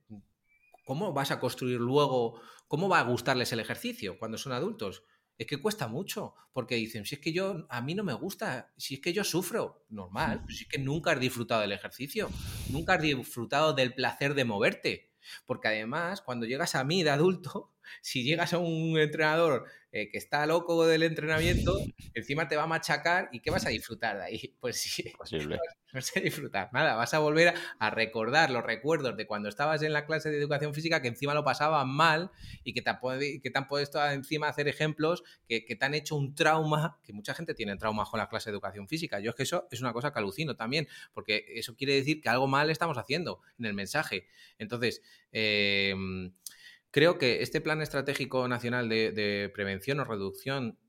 ¿cómo vas a construir luego, cómo va a gustarles el ejercicio cuando son adultos? Es que cuesta mucho, porque dicen, si es que yo, a mí no me gusta, si es que yo sufro, normal, si es que nunca has disfrutado del ejercicio, nunca has disfrutado del placer de moverte, porque además, cuando llegas a mí de adulto, si llegas a un entrenador eh, que está loco del entrenamiento, encima te va a machacar y ¿qué vas a disfrutar de ahí? Pues sí, Posible. no vas a disfrutar nada, vas a volver a recordar los recuerdos de cuando estabas en la clase de educación física que encima lo pasaban mal y que te, que te han puesto encima hacer ejemplos que, te han hecho un trauma, que mucha gente tiene traumas con la clase de educación física. Yo es que eso es una cosa que alucino también, porque eso quiere decir que algo mal estamos haciendo en el mensaje. Entonces, eh, Creo que este Plan Estratégico Nacional de, Prevención o Reducción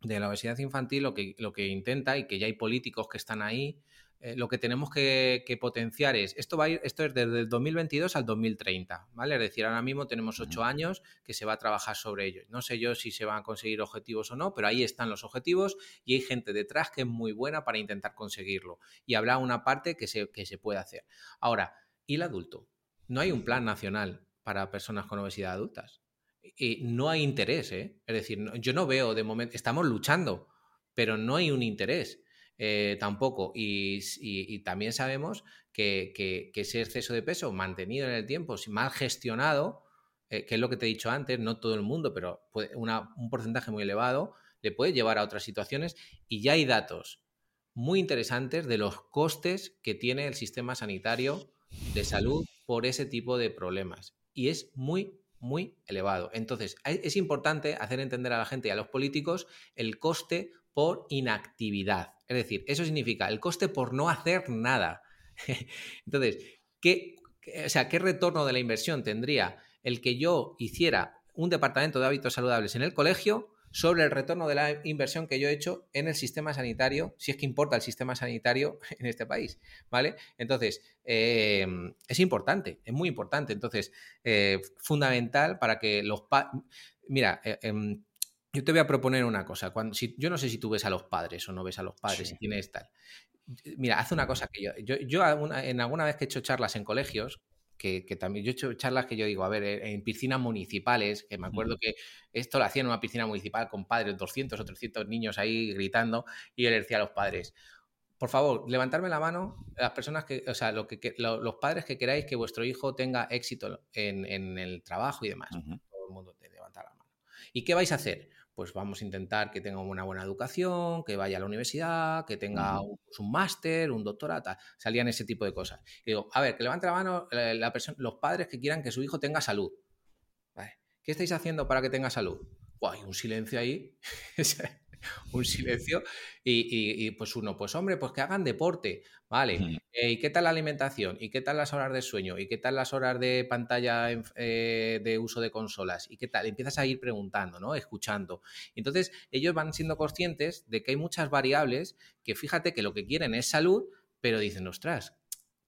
de la Obesidad Infantil lo que, lo que intenta, y que ya hay políticos que están ahí, eh, lo que tenemos que, potenciar es, esto va a ir, esto es desde el 2022 al 2030, ¿vale? Es decir, ahora mismo tenemos ocho años que se va a trabajar sobre ello. No sé yo si se van a conseguir objetivos o no, pero ahí están los objetivos y hay gente detrás que es muy buena para intentar conseguirlo. Y habrá una parte que se, que se puede hacer. Ahora, ¿y el adulto? No hay un plan nacional para personas con obesidad adultas. Y no hay interés, ¿eh? Es decir, yo no veo de momento, estamos luchando, pero no hay un interés. Eh, tampoco. Y, también sabemos que, ese exceso de peso mantenido en el tiempo, mal gestionado, eh, que es lo que te he dicho antes, no todo el mundo, pero un porcentaje muy elevado, le puede llevar a otras situaciones. Y ya hay datos muy interesantes de los costes que tiene el sistema sanitario de salud por ese tipo de problemas. Y es muy, muy elevado. Entonces, es importante hacer entender a la gente y a los políticos el coste por inactividad. Es decir, eso significa el coste por no hacer nada. Entonces, ¿qué, o sea, ¿qué retorno de la inversión tendría el que yo hiciera un departamento de hábitos saludables en el colegio sobre el retorno de la inversión que yo he hecho en el sistema sanitario, si es que importa el sistema sanitario en este país, ¿vale? Entonces, em, es importante, es muy importante. Entonces, eh, fundamental para que los... Mira, eh, em, yo te voy a proponer una cosa. Cuando, si, yo no sé si tú ves a los padres o no ves a los padres, si tienes tal. Mira, hace una cosa que yo, yo, en alguna vez que he hecho charlas en colegios, que, también yo he hecho charlas que yo digo, a ver, en piscinas municipales, que me acuerdo que esto lo hacía en una piscina municipal con padres, 200 o 300 niños ahí gritando, y yo le decía a los padres, por favor, levantarme la mano las personas que, o sea, lo que, los padres que queráis que vuestro hijo tenga éxito en, el trabajo y demás. Todo el mundo te levanta la mano. ¿Y qué vais a hacer? Pues vamos a intentar que tenga una buena educación, que vaya a la universidad, que tenga pues, un, máster, un doctorado, salían ese tipo de cosas. Y digo, a ver, que levante la mano eh, la los padres que quieran que su hijo tenga salud. ¿Qué estáis haciendo para que tenga salud? Hay un silencio ahí. un silencio. Y, pues uno, pues hombre, pues que hagan deporte, ¿vale? Eh, ¿Y qué tal la alimentación? ¿Y qué tal las horas de sueño? ¿Y qué tal las horas de pantalla eh, de uso de consolas? ¿Y qué tal? Empiezas a ir preguntando, ¿no? Escuchando. Entonces, ellos van siendo conscientes de que hay muchas variables que fíjate que lo que quieren es salud, pero dicen, ostras,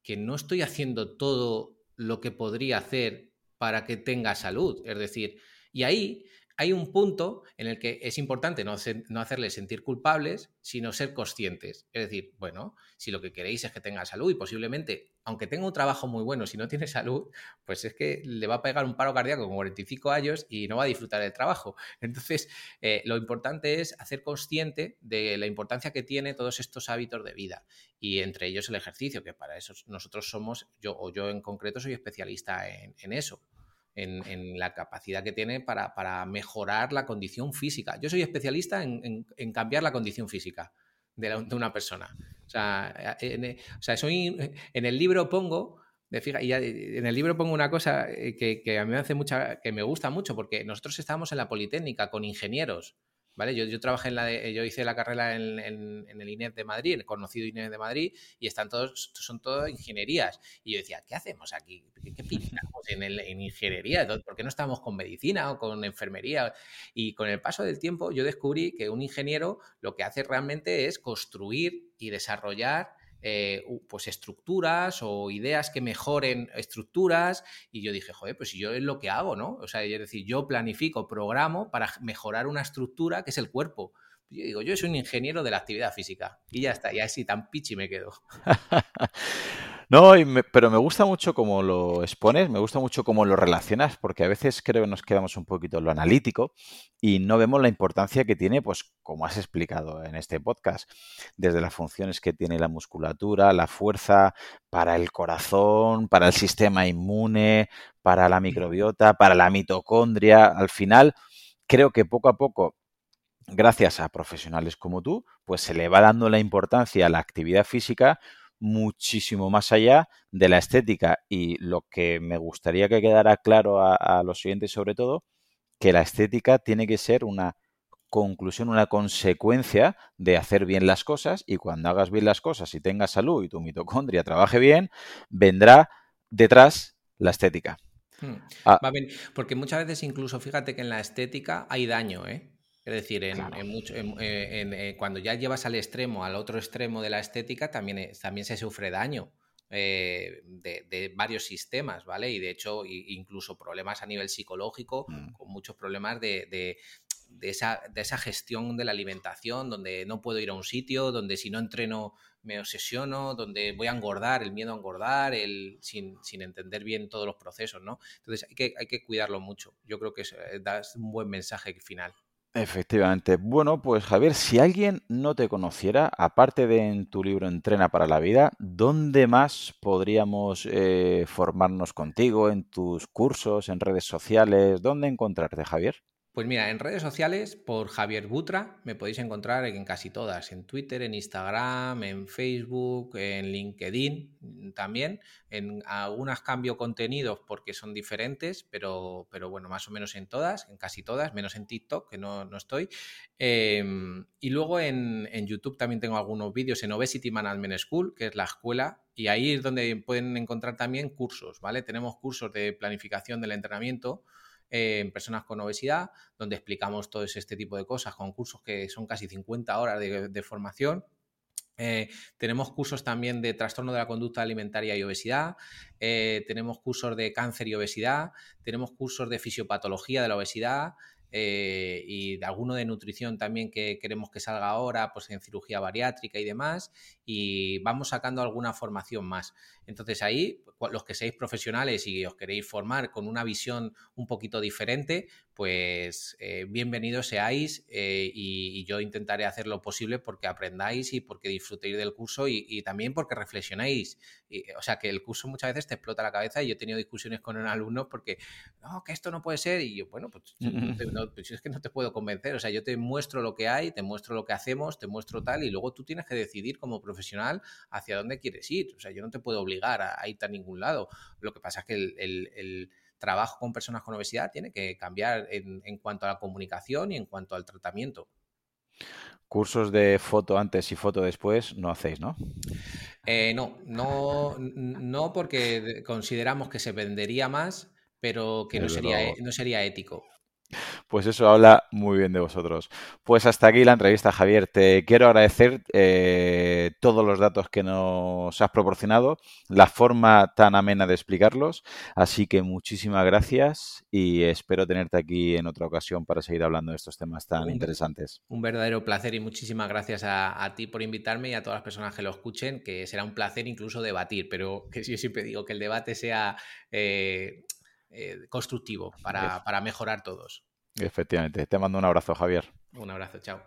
que no estoy haciendo todo lo que podría hacer para que tenga salud. Es decir, y ahí hay un punto en el que es importante no, hacerles sentir culpables, sino ser conscientes. Es decir, bueno, si lo que queréis es que tenga salud y posiblemente, aunque tenga un trabajo muy bueno, si no tiene salud, pues es que le va a pegar un paro cardíaco con 45 años y no va a disfrutar del trabajo. Entonces, eh, lo importante es hacer consciente de la importancia que tiene todos estos hábitos de vida y entre ellos el ejercicio, que para eso nosotros somos, yo o yo en concreto soy especialista en eso en, la capacidad que tiene para, mejorar la condición física. Yo soy especialista en, cambiar la condición física de, una persona. O sea, en, soy, en el libro pongo, y en el libro pongo una cosa eh, que, a mí me hace mucha, que me gusta mucho, porque nosotros estábamos en la Politécnica con ingenieros ¿vale? Yo, yo trabajé en la yo hice la carrera en, el INEF de Madrid, el conocido INEF de Madrid, y están todos, son todo ingenierías. Y yo decía, ¿qué hacemos aquí? ¿Qué, pintamos en, en ingeniería? ¿Por qué no estamos con medicina o con enfermería? Y con el paso del tiempo yo descubrí que un ingeniero lo que hace realmente es construir y desarrollar eh, pues estructuras o ideas que mejoren estructuras y yo dije, joder, pues si yo es lo que hago, ¿no? O sea, es decir, yo planifico, programo para mejorar una estructura que es el cuerpo. Yo digo, yo soy un ingeniero de la actividad física y ya está, y así tan pichi me quedo. No, pero me gusta mucho cómo lo expones, me gusta mucho cómo lo relacionas, porque a veces creo que nos quedamos un poquito en lo analítico y no vemos la importancia que tiene, pues como has explicado en este podcast, desde las funciones que tiene la musculatura, la fuerza para el corazón, para el sistema inmune, para la microbiota, para la mitocondria. Al final, creo que poco a poco gracias a profesionales como tú, pues se le va dando la importancia a la actividad física muchísimo más allá de la estética. Y lo que me gustaría que quedara claro a, los siguientes sobre todo, que la estética tiene que ser una conclusión, una consecuencia de hacer bien las cosas y cuando hagas bien las cosas y tengas salud y tu mitocondria trabaje bien, vendrá detrás la estética. Hmm. Ah. porque muchas veces incluso fíjate que en la estética hay daño, ¿eh? Es decir, en, mucho, en, eh, cuando ya llevas al extremo, al otro extremo de la estética, también, también se sufre daño. Eh, de, varios sistemas, ¿vale? Y de hecho, incluso problemas a nivel psicológico, mm. con muchos problemas de, esa, de esa gestión de la alimentación, donde no puedo ir a un sitio, donde si no entreno me obsesiono, donde voy a engordar, el miedo a engordar, el, sin, entender bien todos los procesos, ¿no? Entonces hay que, hay que cuidarlo mucho. Yo creo que es, eh, das un buen mensaje final. Efectivamente. Bueno, pues Javier, si alguien no te conociera, aparte de en tu libro Entrena para la vida, ¿dónde más podríamos eh, formarnos contigo? ¿En tus cursos, en redes sociales? ¿Dónde encontrarte, Javier? Pues mira, en redes sociales, por Javier Butra, me podéis encontrar en casi todas, en Twitter, en Instagram, en Facebook, en LinkedIn también. En algunas cambio contenidos porque son diferentes, pero, pero bueno, más o menos en todas, en casi todas, menos en TikTok, que no, no estoy. Em, y luego en, en YouTube también tengo algunos vídeos en Obesity Management School, que es la escuela y ahí es donde pueden encontrar también cursos, ¿vale? Tenemos cursos de planificación del entrenamiento en personas con obesidad, donde explicamos todo este tipo de cosas con cursos que son casi 50 horas de, formación. Eh, tenemos cursos también de trastorno de la conducta alimentaria y obesidad, eh, tenemos cursos de cáncer y obesidad, tenemos cursos de fisiopatología de la obesidad, eh, y de alguno de nutrición también que queremos que salga ahora, pues en cirugía bariátrica y demás, y vamos sacando alguna formación más. Entonces ahí, los que seáis profesionales y os queréis formar con una visión un poquito diferente, pues eh, bienvenidos seáis eh, y, yo intentaré hacer lo posible porque aprendáis y porque disfrutéis del curso y, también porque reflexionéis. o sea, que el curso muchas veces te explota la cabeza y yo he tenido discusiones con un alumno porque, no, que esto no puede ser y yo, bueno, pues, pues es que no te puedo convencer. O sea, yo te muestro lo que hay, te muestro lo que hacemos, te muestro tal y luego tú tienes que decidir como profesional hacia dónde quieres ir. O sea, yo no te puedo obligar a, ir a ningún lado. Lo que pasa es que el trabajo con personas con obesidad tiene que cambiar en, cuanto a la comunicación y en cuanto al tratamiento. Cursos de foto antes y foto después no hacéis, ¿no? Eh, no, no, no porque consideramos que se vendería más, pero que no sería, no sería ético. Pues eso habla muy bien de vosotros. Pues hasta aquí la entrevista, Javier. Te quiero agradecer eh, todos los datos que nos has proporcionado, la forma tan amena de explicarlos. Así que muchísimas gracias y espero tenerte aquí en otra ocasión para seguir hablando de estos temas tan interesantes. Un verdadero placer y muchísimas gracias a, ti por invitarme y a todas las personas que lo escuchen, que será un placer incluso debatir, pero que yo siempre digo que el debate sea... Eh, eh, constructivo para, para mejorar todos. Efectivamente. Te mando un abrazo, Javier. Un abrazo, chao.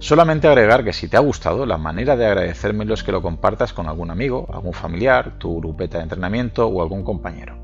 Solamente agregar que si te ha gustado, la manera de agradecérmelo es que lo compartas con algún amigo, algún familiar, tu grupeta de entrenamiento o algún compañero.